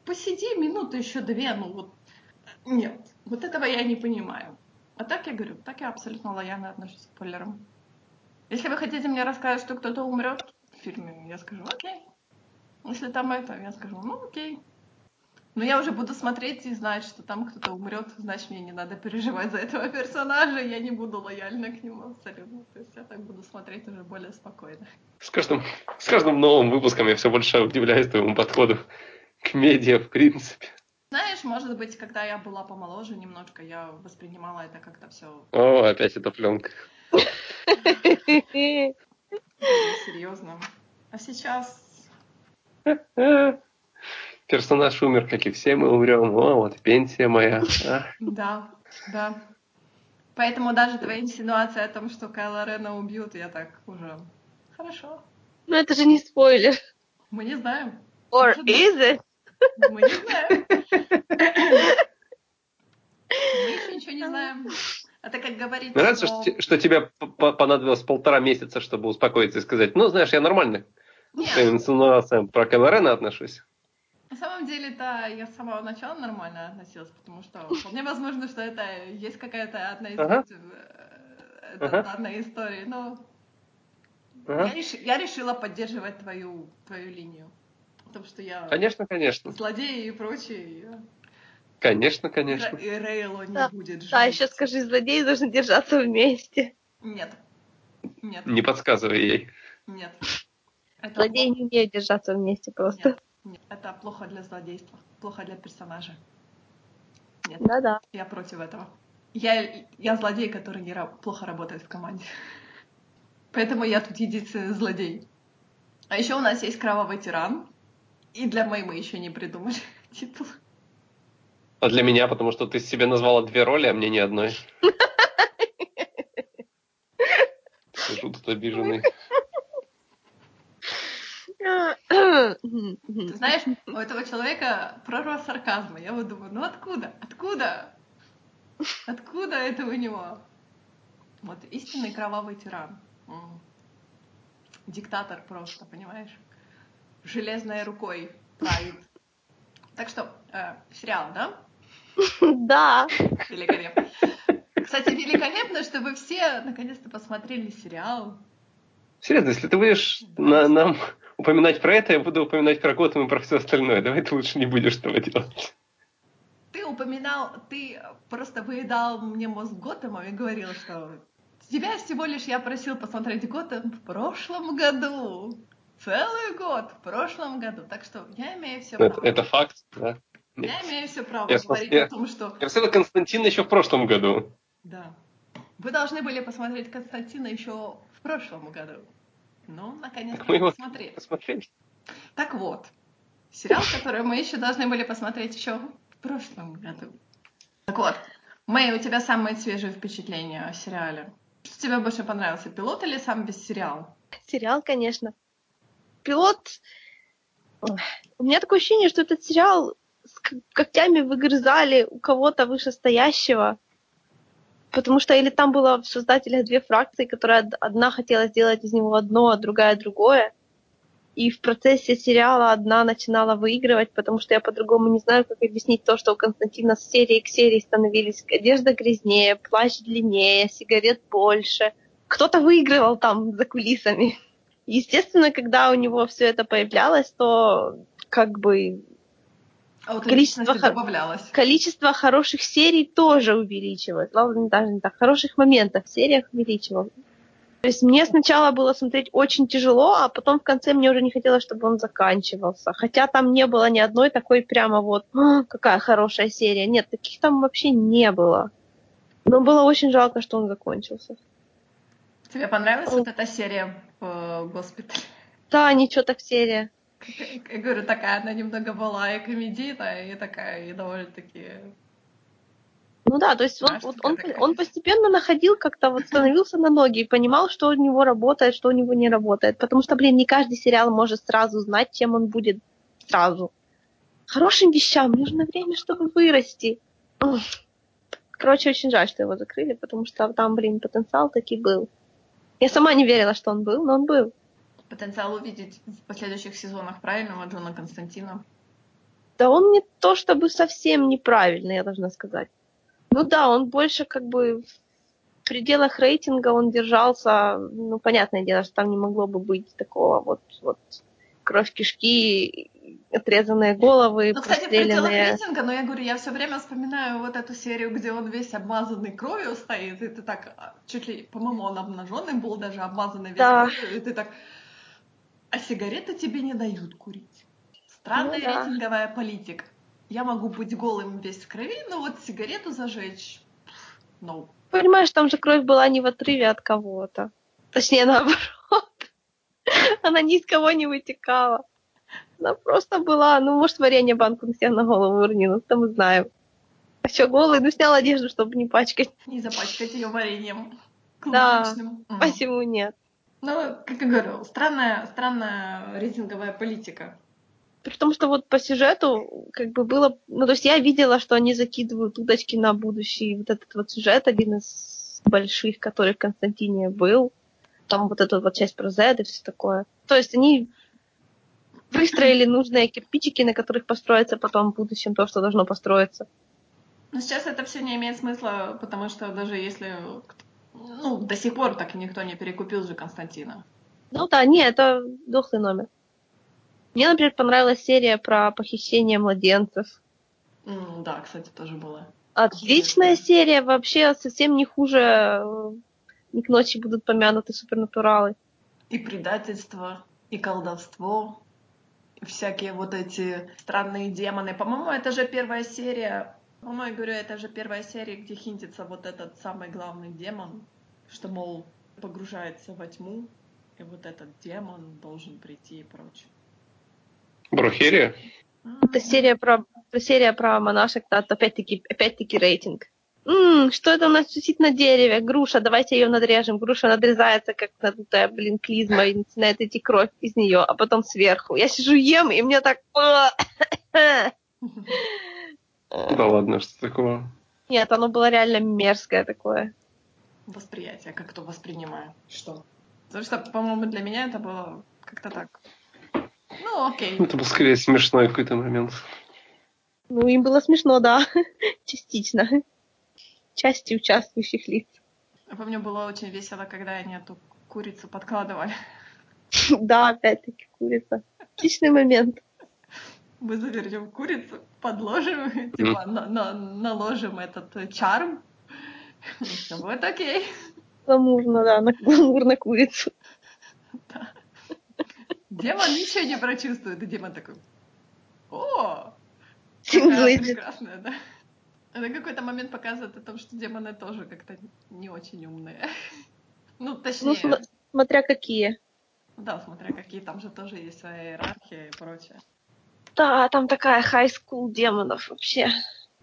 посиди минуту еще две, ну вот. Нет, вот этого я не понимаю. А так я говорю, так я абсолютно лояльно отношусь к спойлерам. Если вы хотите мне рассказать, что кто-то умрет в фильме, я скажу, окей. Если там это, я скажу, ну окей. Но я уже буду смотреть и знать, что там кто-то умрет, значит, мне не надо переживать за этого персонажа, я не буду лояльна к нему абсолютно. То есть я так буду смотреть уже более спокойно. С каждым, с каждым новым выпуском я все больше удивляюсь твоему подходу к медиа, в принципе. Знаешь, может быть, когда я была помоложе немножко, я воспринимала это как-то все. О, опять эта пленка. Серьезно. А сейчас [LAUGHS] Персонаж умер, как и все мы умрем. О, вот пенсия моя. А. Да, да. Поэтому даже твоя инсинуация о том, что Кайла Рена убьют, я так уже... Хорошо. Ну это же не спойлер. Мы не знаем. Or Может, is it? Мы не знаем. Мы еще ничего не знаем. Это как говорить... Мне нравится, что, что тебе понадобилось полтора месяца, чтобы успокоиться и сказать, ну, знаешь, я нормально Нет. к инсинуациям про Кайла Рена отношусь. На самом деле, да, я с самого начала нормально относилась, потому что вполне возможно, что это есть какая-то одна из ага. Э, ага. данной истории, но ага. я, реш... я решила поддерживать твою, твою линию. Потому что я... Конечно, конечно. Злодеи и прочее. Конечно, конечно. И Рейло не да. будет жить. Да, еще скажи, злодеи должны держаться вместе. Нет. Нет. Не подсказывай ей. Нет. Это Злодеи не умеют держаться вместе просто. Нет. Нет, это плохо для злодейства, плохо для персонажа. Нет, Да-да. я против этого. Я, я злодей, который не, плохо работает в команде. [LAUGHS] Поэтому я тут единственный злодей. А еще у нас есть кровавый тиран. И для Мэй мы еще не придумали [LAUGHS] титул. А для меня, потому что ты себе назвала две роли, а мне ни одной. [LAUGHS] Сижу тут обиженный. Ты знаешь, у этого человека прорва сарказма. Я вот думаю, ну откуда? Откуда? Откуда это у него? Вот истинный кровавый тиран. Диктатор просто, понимаешь? Железной рукой правит. Так что, э, сериал, да? Да. Великолепно. Кстати, великолепно, что вы все наконец-то посмотрели сериал. Серьезно, если ты будешь на, нам упоминать про это, я буду упоминать про Готэм и про все остальное. Давай ты лучше не будешь этого делать. Ты упоминал, ты просто выедал мне мозг Готэма и говорил, что тебя всего лишь я просил посмотреть Готэм в прошлом году. Целый год в прошлом году. Так что я имею все право. Это, это факт, да. Я имею все право я говорить я, о том, что... Я посмотрел Константина еще в прошлом году. Да. Вы должны были посмотреть Константина еще в прошлом году. Ну, наконец-то мы его посмотрели. посмотрели. Так вот, сериал, который мы еще должны были посмотреть еще в прошлом году. Так вот, Мэй, у тебя самые свежие впечатления о сериале. Что тебе больше понравился, пилот или сам весь сериал? Сериал, конечно. Пилот... У меня такое ощущение, что этот сериал с когтями выгрызали у кого-то вышестоящего. Потому что или там было в создателях две фракции, которая одна хотела сделать из него одно, а другая другое. И в процессе сериала одна начинала выигрывать, потому что я по-другому не знаю, как объяснить то, что у Константина с серии к серии становились одежда грязнее, плащ длиннее, сигарет больше. Кто-то выигрывал там за кулисами. Естественно, когда у него все это появлялось, то как бы а количество, добавлялось. количество хороших серий тоже увеличивалось. Ладно, даже не так. Хороших моментов в сериях увеличивалось. То есть мне сначала было смотреть очень тяжело, а потом в конце мне уже не хотелось, чтобы он заканчивался. Хотя там не было ни одной такой прямо вот, «А, какая хорошая серия. Нет, таких там вообще не было. Но было очень жалко, что он закончился. Тебе понравилась вот эта серия в э, госпитале? Да, ничего так серия. Я говорю, такая она немного была и комедийная, и такая, и довольно-таки... Ну да, то есть он, вот он, он постепенно находил как-то, вот становился на ноги и понимал, что у него работает, что у него не работает. Потому что, блин, не каждый сериал может сразу знать, чем он будет сразу. Хорошим вещам нужно время, чтобы вырасти. Короче, очень жаль, что его закрыли, потому что там, блин, потенциал таки был. Я сама не верила, что он был, но он был потенциал увидеть в последующих сезонах правильного Джона Константина? Да он не то чтобы совсем неправильный, я должна сказать. Ну да, он больше как бы в пределах рейтинга он держался, ну, понятное дело, что там не могло бы быть такого вот, вот кровь кишки, отрезанные головы, Ну, кстати, в пределах рейтинга, но я говорю, я все время вспоминаю вот эту серию, где он весь обмазанный кровью стоит, и ты так, а, чуть ли, по-моему, он обнаженный был даже, обмазанный весь Да. кровью, и ты так, а сигареты тебе не дают курить. Странная Ну да. рейтинговая политика. Я могу быть голым весь в крови, но вот сигарету зажечь, ну, Понимаешь, там же кровь была не в отрыве от кого-то. Точнее, наоборот. [LAUGHS] Она ни из кого не вытекала. Она просто была, ну, может, варенье банку на себя на голову уронила, это мы знаем. А что, голый? Ну, снял одежду, чтобы не пачкать. не запачкать ее вареньем Да. клубничным. М. Почему нет? Ну, как я говорю, странная, странная рейтинговая политика. При том, что вот по сюжету как бы было... Ну, то есть я видела, что они закидывают удочки на будущий вот этот вот сюжет, один из больших, который в Константине был. Там вот эта вот часть про Z и все такое. То есть они выстроили [LAUGHS] нужные кирпичики, на которых построится потом в будущем то, что должно построиться. Но сейчас это все не имеет смысла, потому что даже если... Ну, до сих пор так и никто не перекупил же Константина. Ну да, не, это дохлый номер. Мне, например, понравилась серия про похищение младенцев. М, Да, кстати, тоже было. Отличная Интересно. серия, вообще совсем не хуже э, «Не к ночи будут помянуты супернатуралы». И предательство, и колдовство, и всякие вот эти странные демоны. По-моему, это же первая серия. По-моему, я говорю, это же первая серия, где хинтится вот этот самый главный демон, что, мол, погружается во тьму, и вот этот демон должен прийти и прочее. Брухерия? Это серия про, серия про монашек, да, опять-таки, опять-таки рейтинг. М, что это у нас висит на дереве? Груша, давайте ее надрежем. Груша надрезается, как надутая, блин, клизма, и начинает идти кровь из нее, а потом сверху. Я сижу, ем, и мне так... [CLEARS THROAT] [LAUGHS] Да ладно, что такого? Нет, оно было реально мерзкое такое. Восприятие, как кто воспринимает. Что? Потому что, по-моему, для меня это было как-то так. Ну, окей. Это был скорее смешной какой-то момент. Ну, им было смешно, да, [LAUGHS] частично. Части участвующих лиц. Я помню, было очень весело, когда они эту курицу подкладывали. [LAUGHS] Да, опять-таки курица. Отличный момент. Мы завернем курицу, подложим, [LAUGHS] типа, на- на- наложим этот э, чарм. [LAUGHS] И всё будет окей. Гламурно, да, на [LAUGHS] на курицу. Демон ничего не прочувствует, и демон такой, о, какая прекрасная, да. Это какой-то момент показывает о том, что демоны тоже как-то не очень умные. Ну, Ну, точнее, см- смотря какие. да, смотря какие, там же тоже есть своя иерархия и прочее. Да, там такая хай-скул демонов вообще.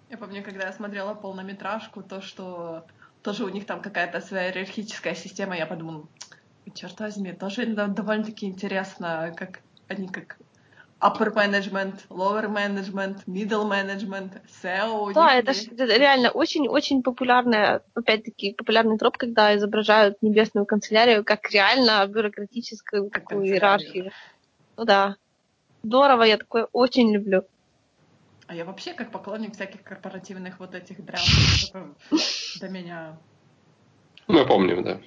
Я помню, когда я смотрела полнометражку, то, что тоже у них там какая-то своя иерархическая система, я подумала, черт возьми, тоже довольно-таки интересно, как они как upper management, lower management, middle management, SEO. Да, это, ж- реально очень-очень популярная, опять-таки, популярный троп, когда изображают небесную канцелярию как реально бюрократическую Как канцелярию. иерархию. Ну да. Здорово, я такое очень люблю. А я вообще как поклонник всяких корпоративных вот этих драм, до меня... Мы помним, да.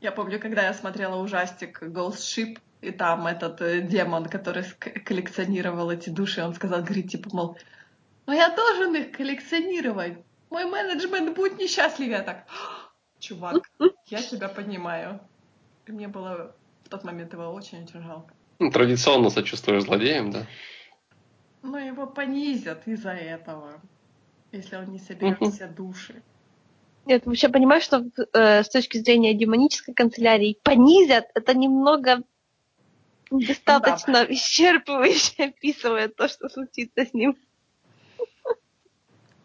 Я помню, когда я смотрела ужастик Ghost Ship, и там этот э, демон, который коллекционировал эти души, он сказал, говорит, типа, мол, ну я должен их коллекционировать. Мой менеджмент будет несчастлив. Я так, «А, чувак, я тебя понимаю. И мне было в тот момент его очень-очень жалко. Ну, Традиционно сочувствуешь злодеям, да. Но его понизят из-за этого, если он не соберет Мгм. все души. Нет, вообще понимаешь, что э, с точки зрения демонической канцелярии понизят, это немного достаточно исчерпывающе описывает то, что случится с ним.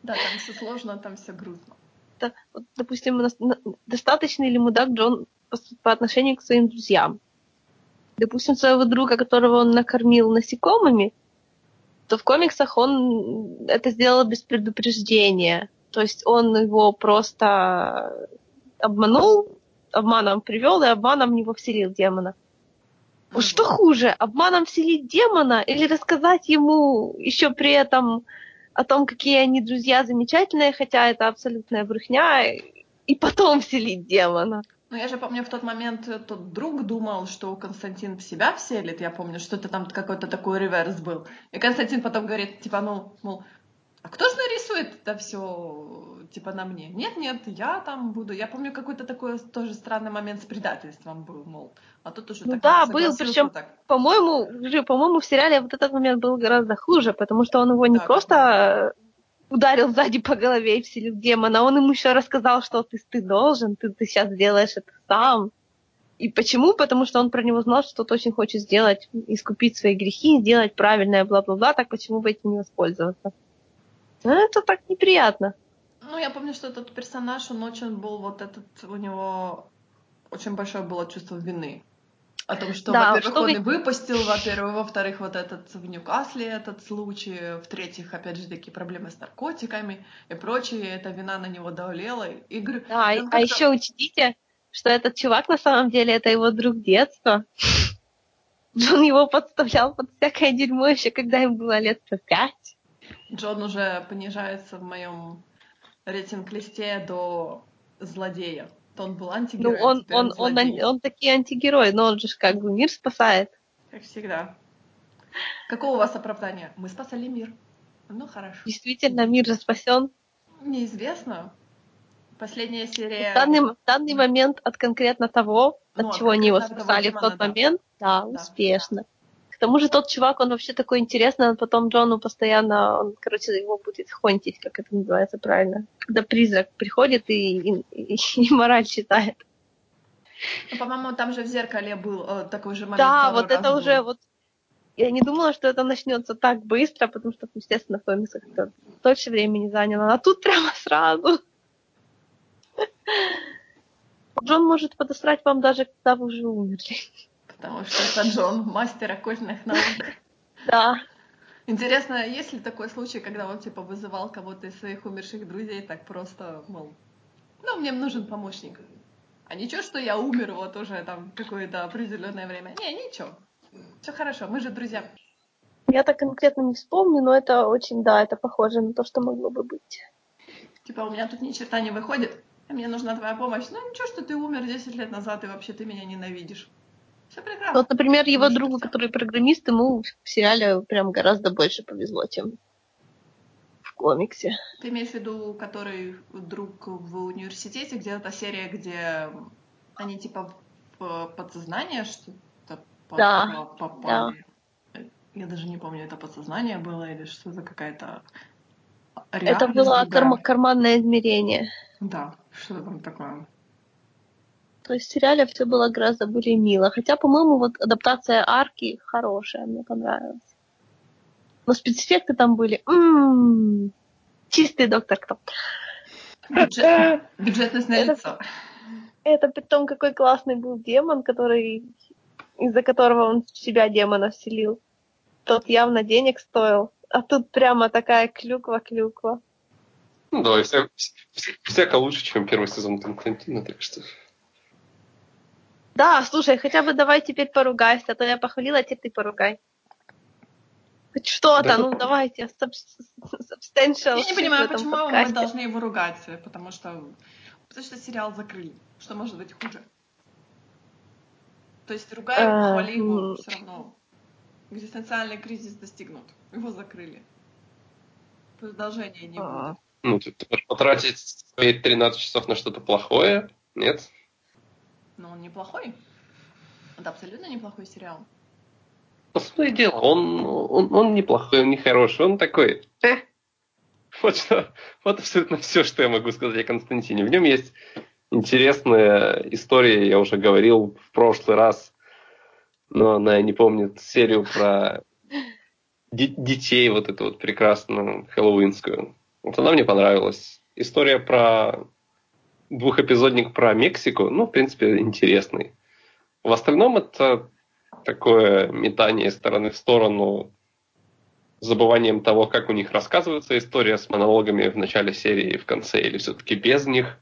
Да, там все сложно, там все грустно. Это, вот, допустим, у нас на- достаточный ли мудак Джон по, по отношению к своим друзьям? Допустим, своего друга, которого он накормил насекомыми, то в комиксах он это сделал без предупреждения. То есть он его просто обманул, обманом привел и обманом в него вселил демона. Вот Что хуже, обманом вселить демона или рассказать ему еще при этом о том, какие они друзья замечательные, хотя это абсолютная брехня, и потом вселить демона. Ну, я же помню, в тот момент тот друг думал, что Константин в себя вселит. Я помню, что это там какой-то такой реверс был. И Константин потом говорит, типа, ну, мол, а кто же нарисует это все, типа, на мне? Нет, нет, я там буду. Я помню, какой-то такой тоже странный момент с предательством был, мол. А тут уже ну, так да, был, причем, так. по-моему, по-моему, в сериале вот этот момент был гораздо хуже, потому что он его не да, просто да ударил сзади по голове и вселил демона. Он ему еще рассказал, что ты, ты должен, ты, ты сейчас сделаешь это сам. И почему? Потому что он про него знал, что тот очень хочет сделать, искупить свои грехи, сделать правильное, бла-бла-бла, так почему бы этим не воспользоваться? Ну, это так неприятно. Ну, я помню, что этот персонаж, он очень был вот этот, у него очень большое было чувство вины о том, что, да, во-первых, что он вы... и выпустил, во-первых, во-вторых, вот этот в Ньюкасле этот случай, в-третьих, опять же, такие проблемы с наркотиками и прочее, эта вина на него давлела. Игры. Да, а еще учтите, что этот чувак на самом деле это его друг детства. [LAUGHS] Он его подставлял под всякое дерьмо еще, когда ему было лет пять. Джон уже понижается в моем рейтинг-листе до злодея то он был антигерой. Ну, он, он, он, он, он таки антигерой, но он же как бы мир спасает. Как всегда. Какого у вас оправдания? Мы спасали мир. Ну, хорошо. Действительно, мир же спасен. Неизвестно. Последняя серия... В данный, в данный момент от конкретно того, ну, от чего они его спасали в тот момент, да, да успешно. Да. К тому же тот чувак, он вообще такой интересный, он потом Джону постоянно, он, короче, его будет хонтить, как это называется правильно. Когда призрак приходит и, и, и, [LAUGHS] и мораль читает. Ну, по-моему, там же в зеркале был э, такой же момент. Да, вот это был. уже вот я не думала, что это начнется так быстро, потому что, естественно, в комиксах это дольше времени заняло. А тут прямо [LAUGHS] сразу. Джон может подосрать вам даже, когда вы уже умерли потому что это Джон, мастер оккультных наук. Да. Интересно, есть ли такой случай, когда он типа вызывал кого-то из своих умерших друзей так просто, мол, ну, мне нужен помощник. А ничего, что я умер вот уже там какое-то определенное время. Не, ничего. Все хорошо, мы же друзья. Я так конкретно не вспомню, но это очень, да, это похоже на то, что могло бы быть. Типа, у меня тут ни черта не выходит, мне нужна твоя помощь. Ну, ничего, что ты умер 10 лет назад, и вообще ты меня ненавидишь. Все прекрасно. Вот, например, его другу, который программист, ему в сериале прям гораздо больше повезло, чем в комиксе. Ты имеешь в виду, который друг в университете, где эта серия, где они типа подсознание что-то да, попали? Да. Я даже не помню, это подсознание было или что-то какая-то Это было карма- карманное измерение. Да, что там такое. То есть в сериале все было гораздо более мило. Хотя, по-моему, вот адаптация арки хорошая, мне понравилась. Но спецэффекты там были м-м, чистый доктор кто. Бюджет, [LAUGHS] бюджетность на лицо. Это при том, какой классный был демон, который из-за которого он в себя демона вселил. Тот явно денег стоил. А тут прямо такая клюква-клюква. Ну да, и вся, вся, всяко лучше, чем первый сезон Константина, так что... Да, слушай, хотя бы давай теперь поругайся, а то я похвалила, а теперь ты поругай. Хоть что-то, да, ну давайте, substantial. Я не понимаю, почему подкасте. мы должны его ругать, потому что, потому что сериал закрыли. Что может быть хуже? То есть ругай его, а, хвали его, все равно экзистенциальный кризис достигнут. Его закрыли. Продолжения не а. будет. Ну, ты, ты потратить свои 13 часов на что-то плохое? Нет? Но он неплохой. Это абсолютно неплохой сериал. Сути дела, он, он, он неплохой, он не хороший, он такой. Э? Вот что, вот абсолютно все, что я могу сказать о Константине. В нем есть интересная история, я уже говорил в прошлый раз, но она не помнит серию про детей, вот эту вот прекрасную хэллоуинскую. Вот она мне понравилась. История про двухэпизодник про Мексику, ну, в принципе, интересный. В остальном это такое метание из стороны в сторону, забыванием того, как у них рассказывается история с монологами в начале серии и в конце, или все-таки без них.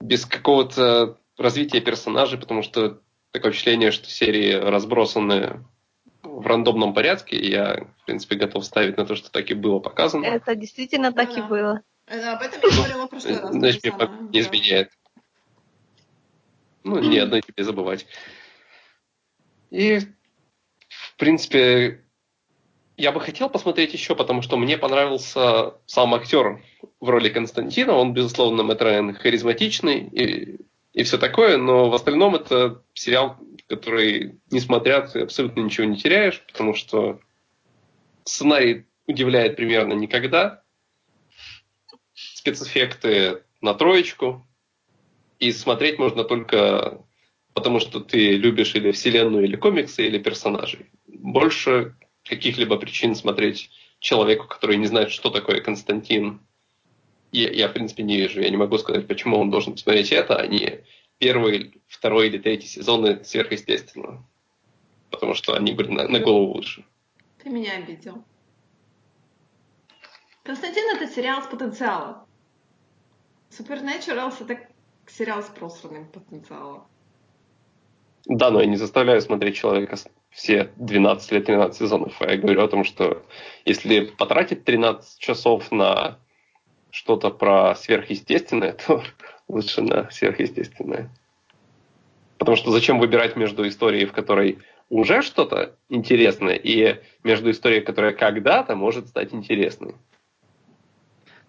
Без какого-то развития персонажей, потому что такое впечатление, что серии разбросаны в рандомном порядке, и я, в принципе, готов ставить на то, что так и было показано. Это действительно так Ну и да. было. Это, об этом я говорила в прошлый раз. Значит, мне память не изменяет. Ну, ни одной тебе забывать. И, в принципе, я бы хотел посмотреть еще, потому что мне понравился сам актер в роли Константина. Он, безусловно, Мэтрен харизматичный и, и все такое, но в остальном это сериал, который не смотря, ты абсолютно ничего не теряешь, потому что сценарий удивляет примерно никогда. Спецэффекты на троечку. И смотреть можно только потому, что ты любишь или вселенную, или комиксы, или персонажей. Больше каких-либо причин смотреть человеку, который не знает, что такое Константин, я, я, в принципе, не вижу. Я не могу сказать, почему он должен смотреть это, а не первый, второй или третий сезоны сверхъестественного. Потому что они были на, на голову выше. Ты меня обидел. Константин это сериал с потенциалом. Supernatural это сериал с просранным потенциалом. Да, но я не заставляю смотреть человека все 12 или 13 сезонов. Я говорю о том, что если потратить 13 часов на что-то про сверхъестественное, [LAUGHS] то лучше на сверхъестественное. Потому что зачем выбирать между историей, в которой уже что-то интересное, и между историей, которая когда-то может стать интересной.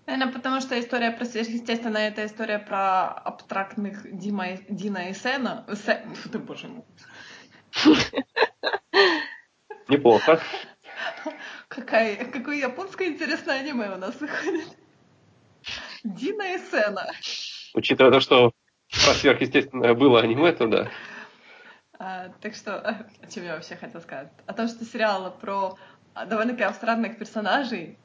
Наверное, потому что история про сверхъестественное это история про абстрактных Дима и- Дина и Сена. Се- Фу ты, боже мой. Неплохо. Какая, какое японское интересное аниме у нас выходит. Дина и Сена. Учитывая то, что про сверхъестественное было аниме, то да. А, так что, а, о чем я вообще хотела сказать? О том, что сериал про довольно-таки абстрактных персонажей,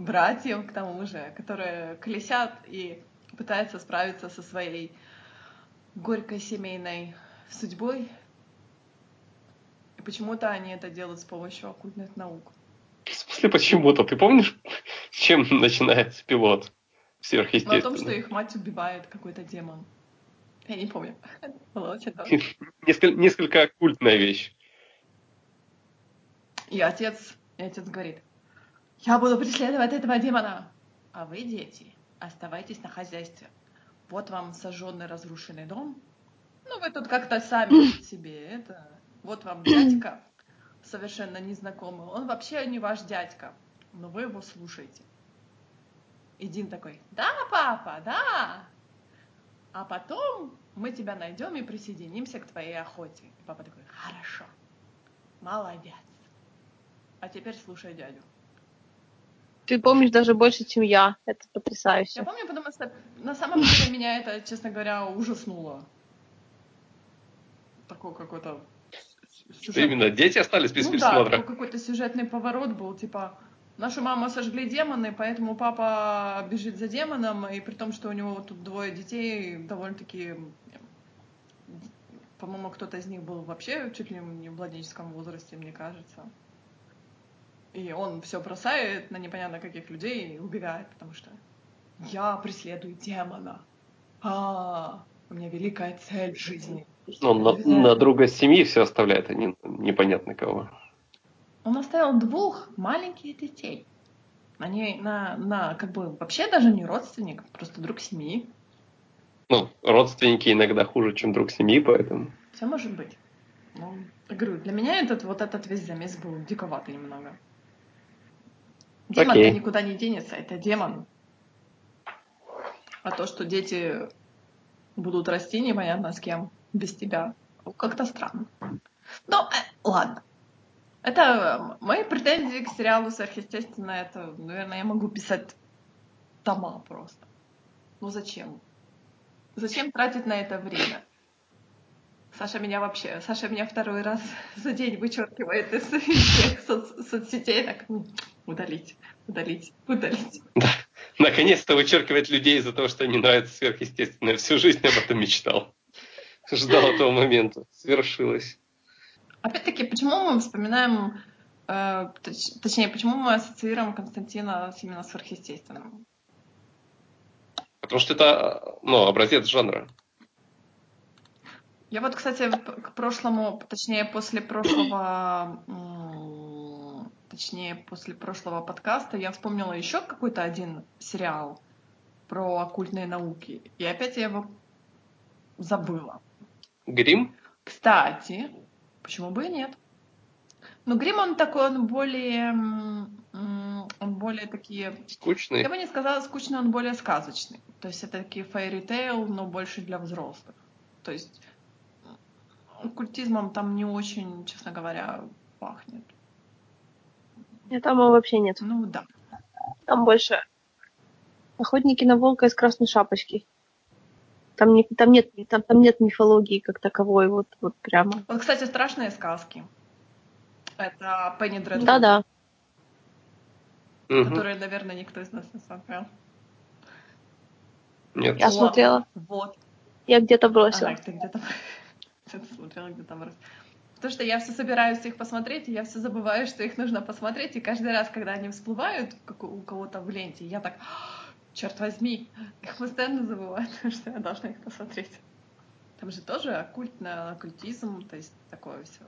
братьев, к тому же, которые колесят и пытаются справиться со своей горькой семейной судьбой. И почему-то они это делают с помощью оккультных наук. В смысле, почему-то? Ты помнишь, с чем начинается пилот Но о том, что их мать убивает какой-то демон. Я не помню. [LAUGHS] Было очень давно. Несколько, несколько оккультная вещь. И отец, и отец говорит, я буду преследовать этого демона, а вы, дети, оставайтесь на хозяйстве. Вот вам сожженный разрушенный дом. Ну, вы тут как-то сами [CLEARS THROAT] себе это... Вот вам дядька, совершенно незнакомый. Он вообще не ваш дядька, но вы его слушаете. И Дин такой, да, папа, да. А потом мы тебя найдем и присоединимся к твоей охоте. И папа такой, хорошо, молодец. А теперь слушай дядю. Ты помнишь даже больше, чем я. Это Я потрясающе. помню, потому что на самом деле меня это, честно говоря, ужаснуло. Такой какой-то сюжет- именно дети остались без Ну да, присмотра? такой какой-то сюжетный поворот был, типа, нашу маму сожгли демоны, поэтому папа бежит за демоном, и при том, что у него тут двое детей, довольно-таки, по-моему, кто-то из них был вообще чуть ли не в младенческом возрасте, мне кажется. И он все бросает на непонятно каких людей и убегает, потому что я преследую демона. А, у меня великая цель в жизни. Ну, на, на друга семьи все оставляет, а не непонятно кого. Он оставил двух маленьких детей. Они на, на, как бы, вообще даже не родственник, просто друг семьи. Ну, родственники иногда хуже, чем друг семьи, поэтому... Все может быть. Ну, я говорю, для меня этот вот этот весь замес был диковатый немного. Демон Окей. никуда не денется, это демон. А то, что дети будут расти непонятно с кем, без тебя, ну, как-то странно. Ну, э, ладно. Это э, мои претензии к сериалу сверхъестественно. Это, наверное, я могу писать тома просто. Ну зачем? Зачем тратить на это время? Саша меня вообще, Саша меня второй раз [LAUGHS] за день вычеркивает из [LAUGHS] всех соц- соцсетей. Так, «М, удалить, удалить, удалить. Наконец-то вычеркивать людей из-за того, что они нравятся сверхъестественное. Всю жизнь об этом мечтал. Ждал этого момента. Свершилось. Опять-таки, почему мы вспоминаем, э, точ- точнее, почему мы ассоциируем Константина с именно сверхъестественным? Потому что это ну, образец жанра. Я вот, кстати, к прошлому, точнее, после прошлого, точнее, после прошлого подкаста я вспомнила еще какой-то один сериал про оккультные науки. И опять я его забыла. Грим? Кстати, почему бы и нет? Ну, Грим, он такой, он более... Он более такие... Скучный? Я бы не сказала скучный, он более сказочный. То есть это такие fairy tale, но больше для взрослых. То есть оккультизмом там не очень, честно говоря, пахнет. Нет, там его вообще нет. Ну да. Там больше охотники на волка из красной шапочки. Там, не, там, нет, там, там нет мифологии как таковой, вот, вот прямо. Вот, кстати, страшные сказки. Это Пенни Дредфуд. Да-да. Которые, наверное, никто из нас не смотрел. Нет. Я вот, смотрела. Вот. Я где-то бросила. Ага, ты [LAUGHS] где-то смотрела, где-то бросила. Потому что я все собираюсь их посмотреть, и я все забываю, что их нужно посмотреть, и каждый раз, когда они всплывают как у кого-то в ленте, я так, черт возьми, их постоянно забываю, [LAUGHS] что я должна их посмотреть. Там же тоже оккультно, оккультизм, то есть такое все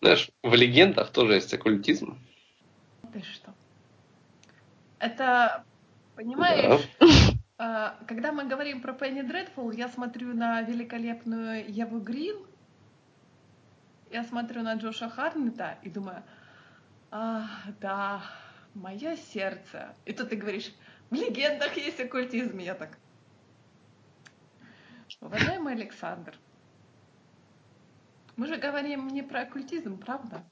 знаешь, в легендах тоже есть оккультизм. Ты что? Это, понимаешь, да. когда мы говорим про Пенни Дредфул, я смотрю на великолепную Еву Грин, я смотрю на Джоша Харнета и думаю, а, да, мое сердце. И тут ты говоришь, в легендах есть оккультизм. Я так, уважаемый Александр, мы же говорим не про оккультизм, правда?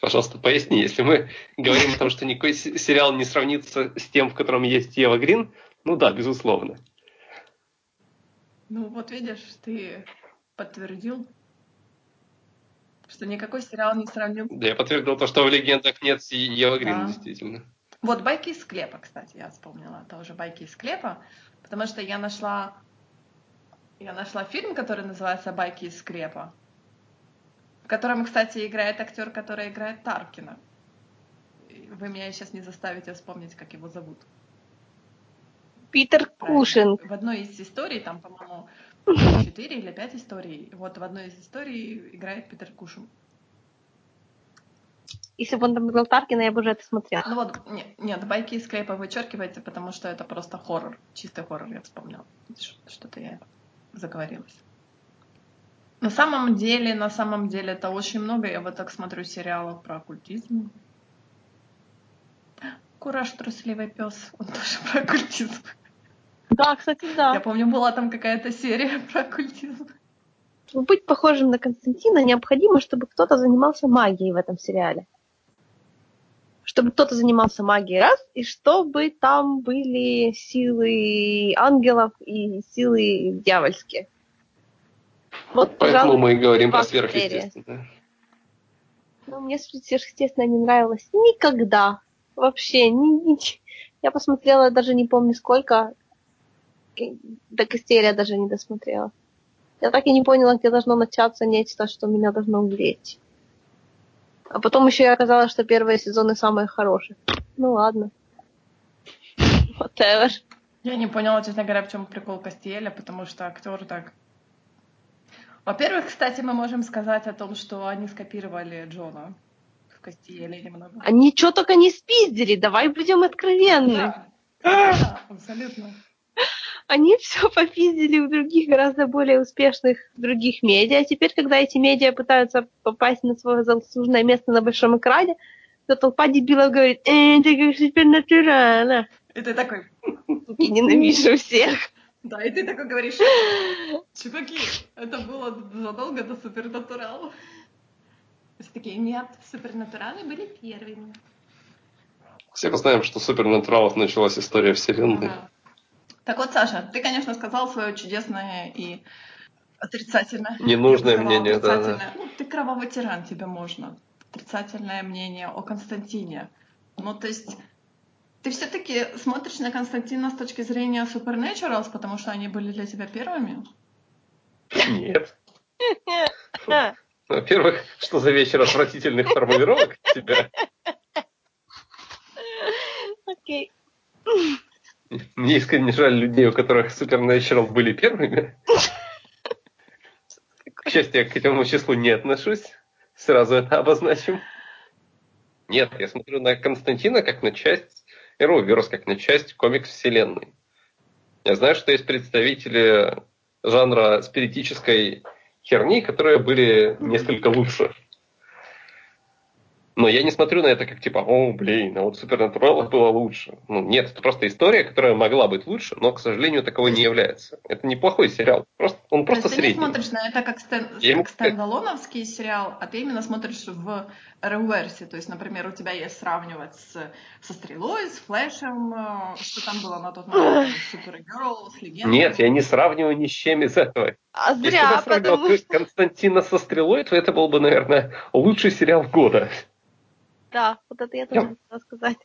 Пожалуйста, поясни, если мы говорим о том, что никакой сериал не сравнится с тем, в котором есть Ева Грин, ну да, безусловно. Ну вот видишь, ты подтвердил, что никакой сериал не сравнил. Да, я подтвердил то, что в легендах нет Ева Грин, да. действительно. Вот байки из склепа, кстати, я вспомнила тоже байки из склепа, потому что я нашла я нашла фильм, который называется «Байки из скрепа», в котором, кстати, играет актер, который играет Таркина. Вы меня сейчас не заставите вспомнить, как его зовут. Питер Кушинг. В одной из историй, там, по-моему, четыре или пять историй, вот в одной из историй играет Питер Кушинг. Если бы он там играл Таркина, я бы уже это смотрела. Ну вот, нет, нет байки из склепа вычеркивайте, потому что это просто хоррор, чистый хоррор, я вспомнила. Что-то я заговорилась. На самом деле, на самом деле, это очень много. Я вот так смотрю сериалов про оккультизм. Кураж трусливый пес, он тоже про оккультизм. Да, кстати, да. Я помню, была там какая-то серия [LAUGHS] про оккультизм. Чтобы быть похожим на Константина, необходимо, чтобы кто-то занимался магией в этом сериале. Чтобы кто-то занимался магией, раз, и чтобы там были силы ангелов и силы дьявольские. Вот, Поэтому мы и говорим про сверхъестественное. Ну, мне сверхъестественное не нравилось никогда. Вообще, ни, ни... я посмотрела, даже не помню сколько, до костей я даже не досмотрела. Я так и не поняла, где должно начаться нечто, что меня должно умереть. А потом еще и оказалось, что первые сезоны самые хорошие. Ну ладно. Whatever. Я не поняла, честно говоря, в чем прикол Кастиэля, потому что актер так... Во-первых, кстати, мы можем сказать о том, что они скопировали Джона в Кастиэле немного. Они что только не спиздили, давай будем откровенны. Да, да абсолютно они [LAUGHS] все попиздили у других гораздо более успешных других медиа. Теперь, когда эти медиа пытаются попасть на свое заслуженное место на большом экране, то толпа дебилов говорит, э, ты как супернатурально. И ты такой... И ненавижу всех. Да, и ты такой говоришь, чуваки, это было задолго до супернатуралов. Все такие, нет, супернатуралы были первыми. Все мы знаем, что супернатуралов началась история Вселенной. Ага. Так вот, Саша, ты, конечно, сказал свое чудесное и отрицательное. Ненужное мнение, да, да. Ну, ты кровавый тиран, тебе можно. Отрицательное мнение о Константине. Ну, то есть ты все-таки смотришь на Константина с точки зрения Supernaturals, потому что они были для тебя первыми? Нет. [LAUGHS] Во-первых, что за вечер отвратительных формулировок тебя? Окей. Мне искренне жаль людей, у которых Supernatural были первыми. К счастью, я к этому числу не отношусь. Сразу это обозначим. Нет, я смотрю на Константина как на часть Arrowverse, как на часть комикс-вселенной. Я знаю, что есть представители жанра спиритической херни, которые были несколько лучше. Но я не смотрю на это как типа, о, блин, а вот Supernatural было лучше. Ну, нет, это просто история, которая могла быть лучше, но, к сожалению, такого не является. Это неплохой сериал. Просто, он просто То средний. ты не смотришь на это как, стен... как стендалоновский сериал, а ты именно смотришь в реверсе. То есть, например, у тебя есть сравнивать с, со Стрелой, с Флэшем, э, что там было на тот момент, Супергерл, с Легендой. Нет, я не сравниваю ни с чем из этого. А Если бы зря, я сравнивал потому что... Константина со Стрелой, то это был бы, наверное, лучший сериал года. Да, вот это я тоже хотела сказать.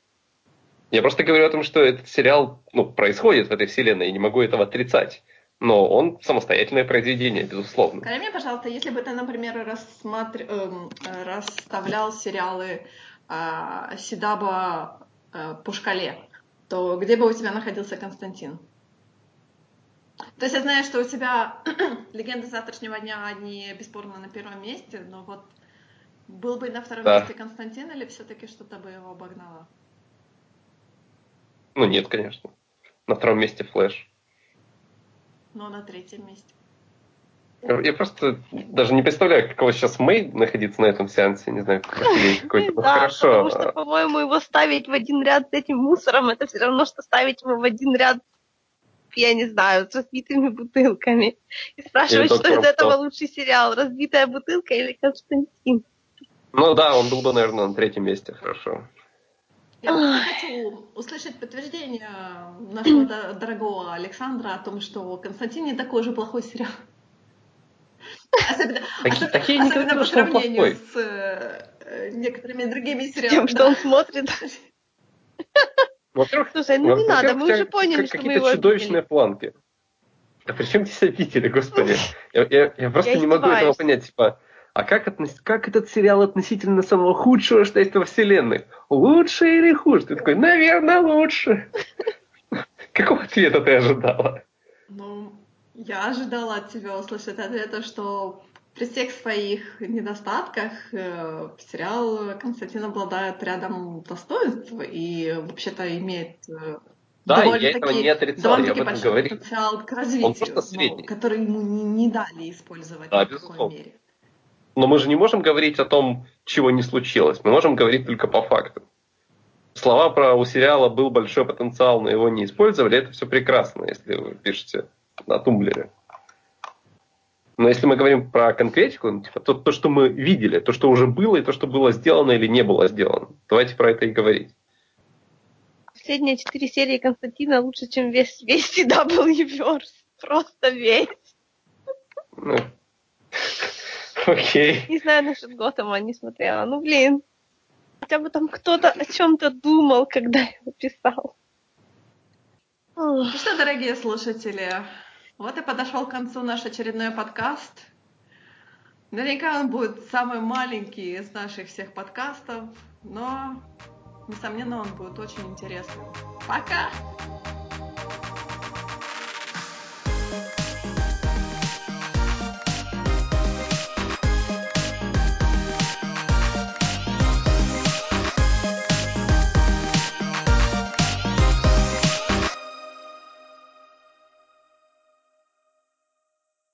Я просто говорю о том, что этот сериал ну, происходит в этой вселенной, и не могу этого отрицать. Но он самостоятельное произведение, безусловно. Скажи мне, пожалуйста, если бы ты, например, рассматр... эм, расставлял сериалы э, Сидаба э, по шкале, то где бы у тебя находился Константин? То есть я знаю, что у тебя [CLEARS THROAT] легенды завтрашнего дня, они бесспорно на первом месте, но вот был бы на втором Да. месте Константин или все-таки что-то бы его обогнало? Ну нет, конечно. На втором месте Флэш. Но на третьем месте. Я просто даже не представляю, каково сейчас Мэй находиться на этом сеансе. Не знаю, как ей [LAUGHS] какой-то. Ну, да, хорошо. потому что, по-моему, его ставить в один ряд с этим мусором, это все равно, что ставить его в один ряд, я не знаю, с разбитыми бутылками. И спрашивать, Или что из «Доктор этого Кто». лучший сериал, разбитая бутылка или Константин? Ну да, он был бы, наверное, на третьем месте, хорошо. Я просто хочу услышать подтверждение нашего до- дорогого Александра о том, что Константин не такой же плохой сериал. Особенно, Так- особенно- так я не особенно по сравнению плохой. с э, некоторыми другими С сериалами. тем, что он смотрит. Во-первых, Слушай, ну не во-первых, надо, мы уже поняли, как- что мы какие-то его чудовищные обидели. планки. А при чем здесь обители, господи? Я, я- я просто Я не могу этого понять. Типа, а как, относ- как этот сериал относительно самого худшего, что есть во вселенной? Лучше или хуже? Ты такой, наверное, лучше. [LAUGHS] Какого ответа ты ожидала? Ну, я ожидала от тебя услышать ответа, что при всех своих недостатках э, сериал Константин обладает рядом достоинств и вообще-то имеет э, Да, я этого не отрицал, я довольно-таки об этом большой говорил. потенциал к развитию, просто но который ему не, не дали использовать Да, ни в какой мере. Но мы же не можем говорить о том, чего не случилось. Мы можем говорить только по факту. Слова про у сериала был большой потенциал, но его не использовали, это все прекрасно, если вы пишете на тумблере. Но если мы говорим про конкретику, ну, типа, то, то, что мы видели, то, что уже было, и то, что было сделано или не было сделано, давайте про это и говорить. Последние четыре серии Константина лучше, чем весь, весь [LAUGHS] CW-верс. Просто весь. Ну, Окей. Не знаю насчет Готэма, не смотрела. Ну, блин. Хотя бы там кто-то о чем-то думал, когда его писал. Ну что, дорогие слушатели, вот и подошел к концу наш очередной подкаст. Наверняка он будет самый маленький из наших всех подкастов, но, несомненно, он будет очень интересным. Пока!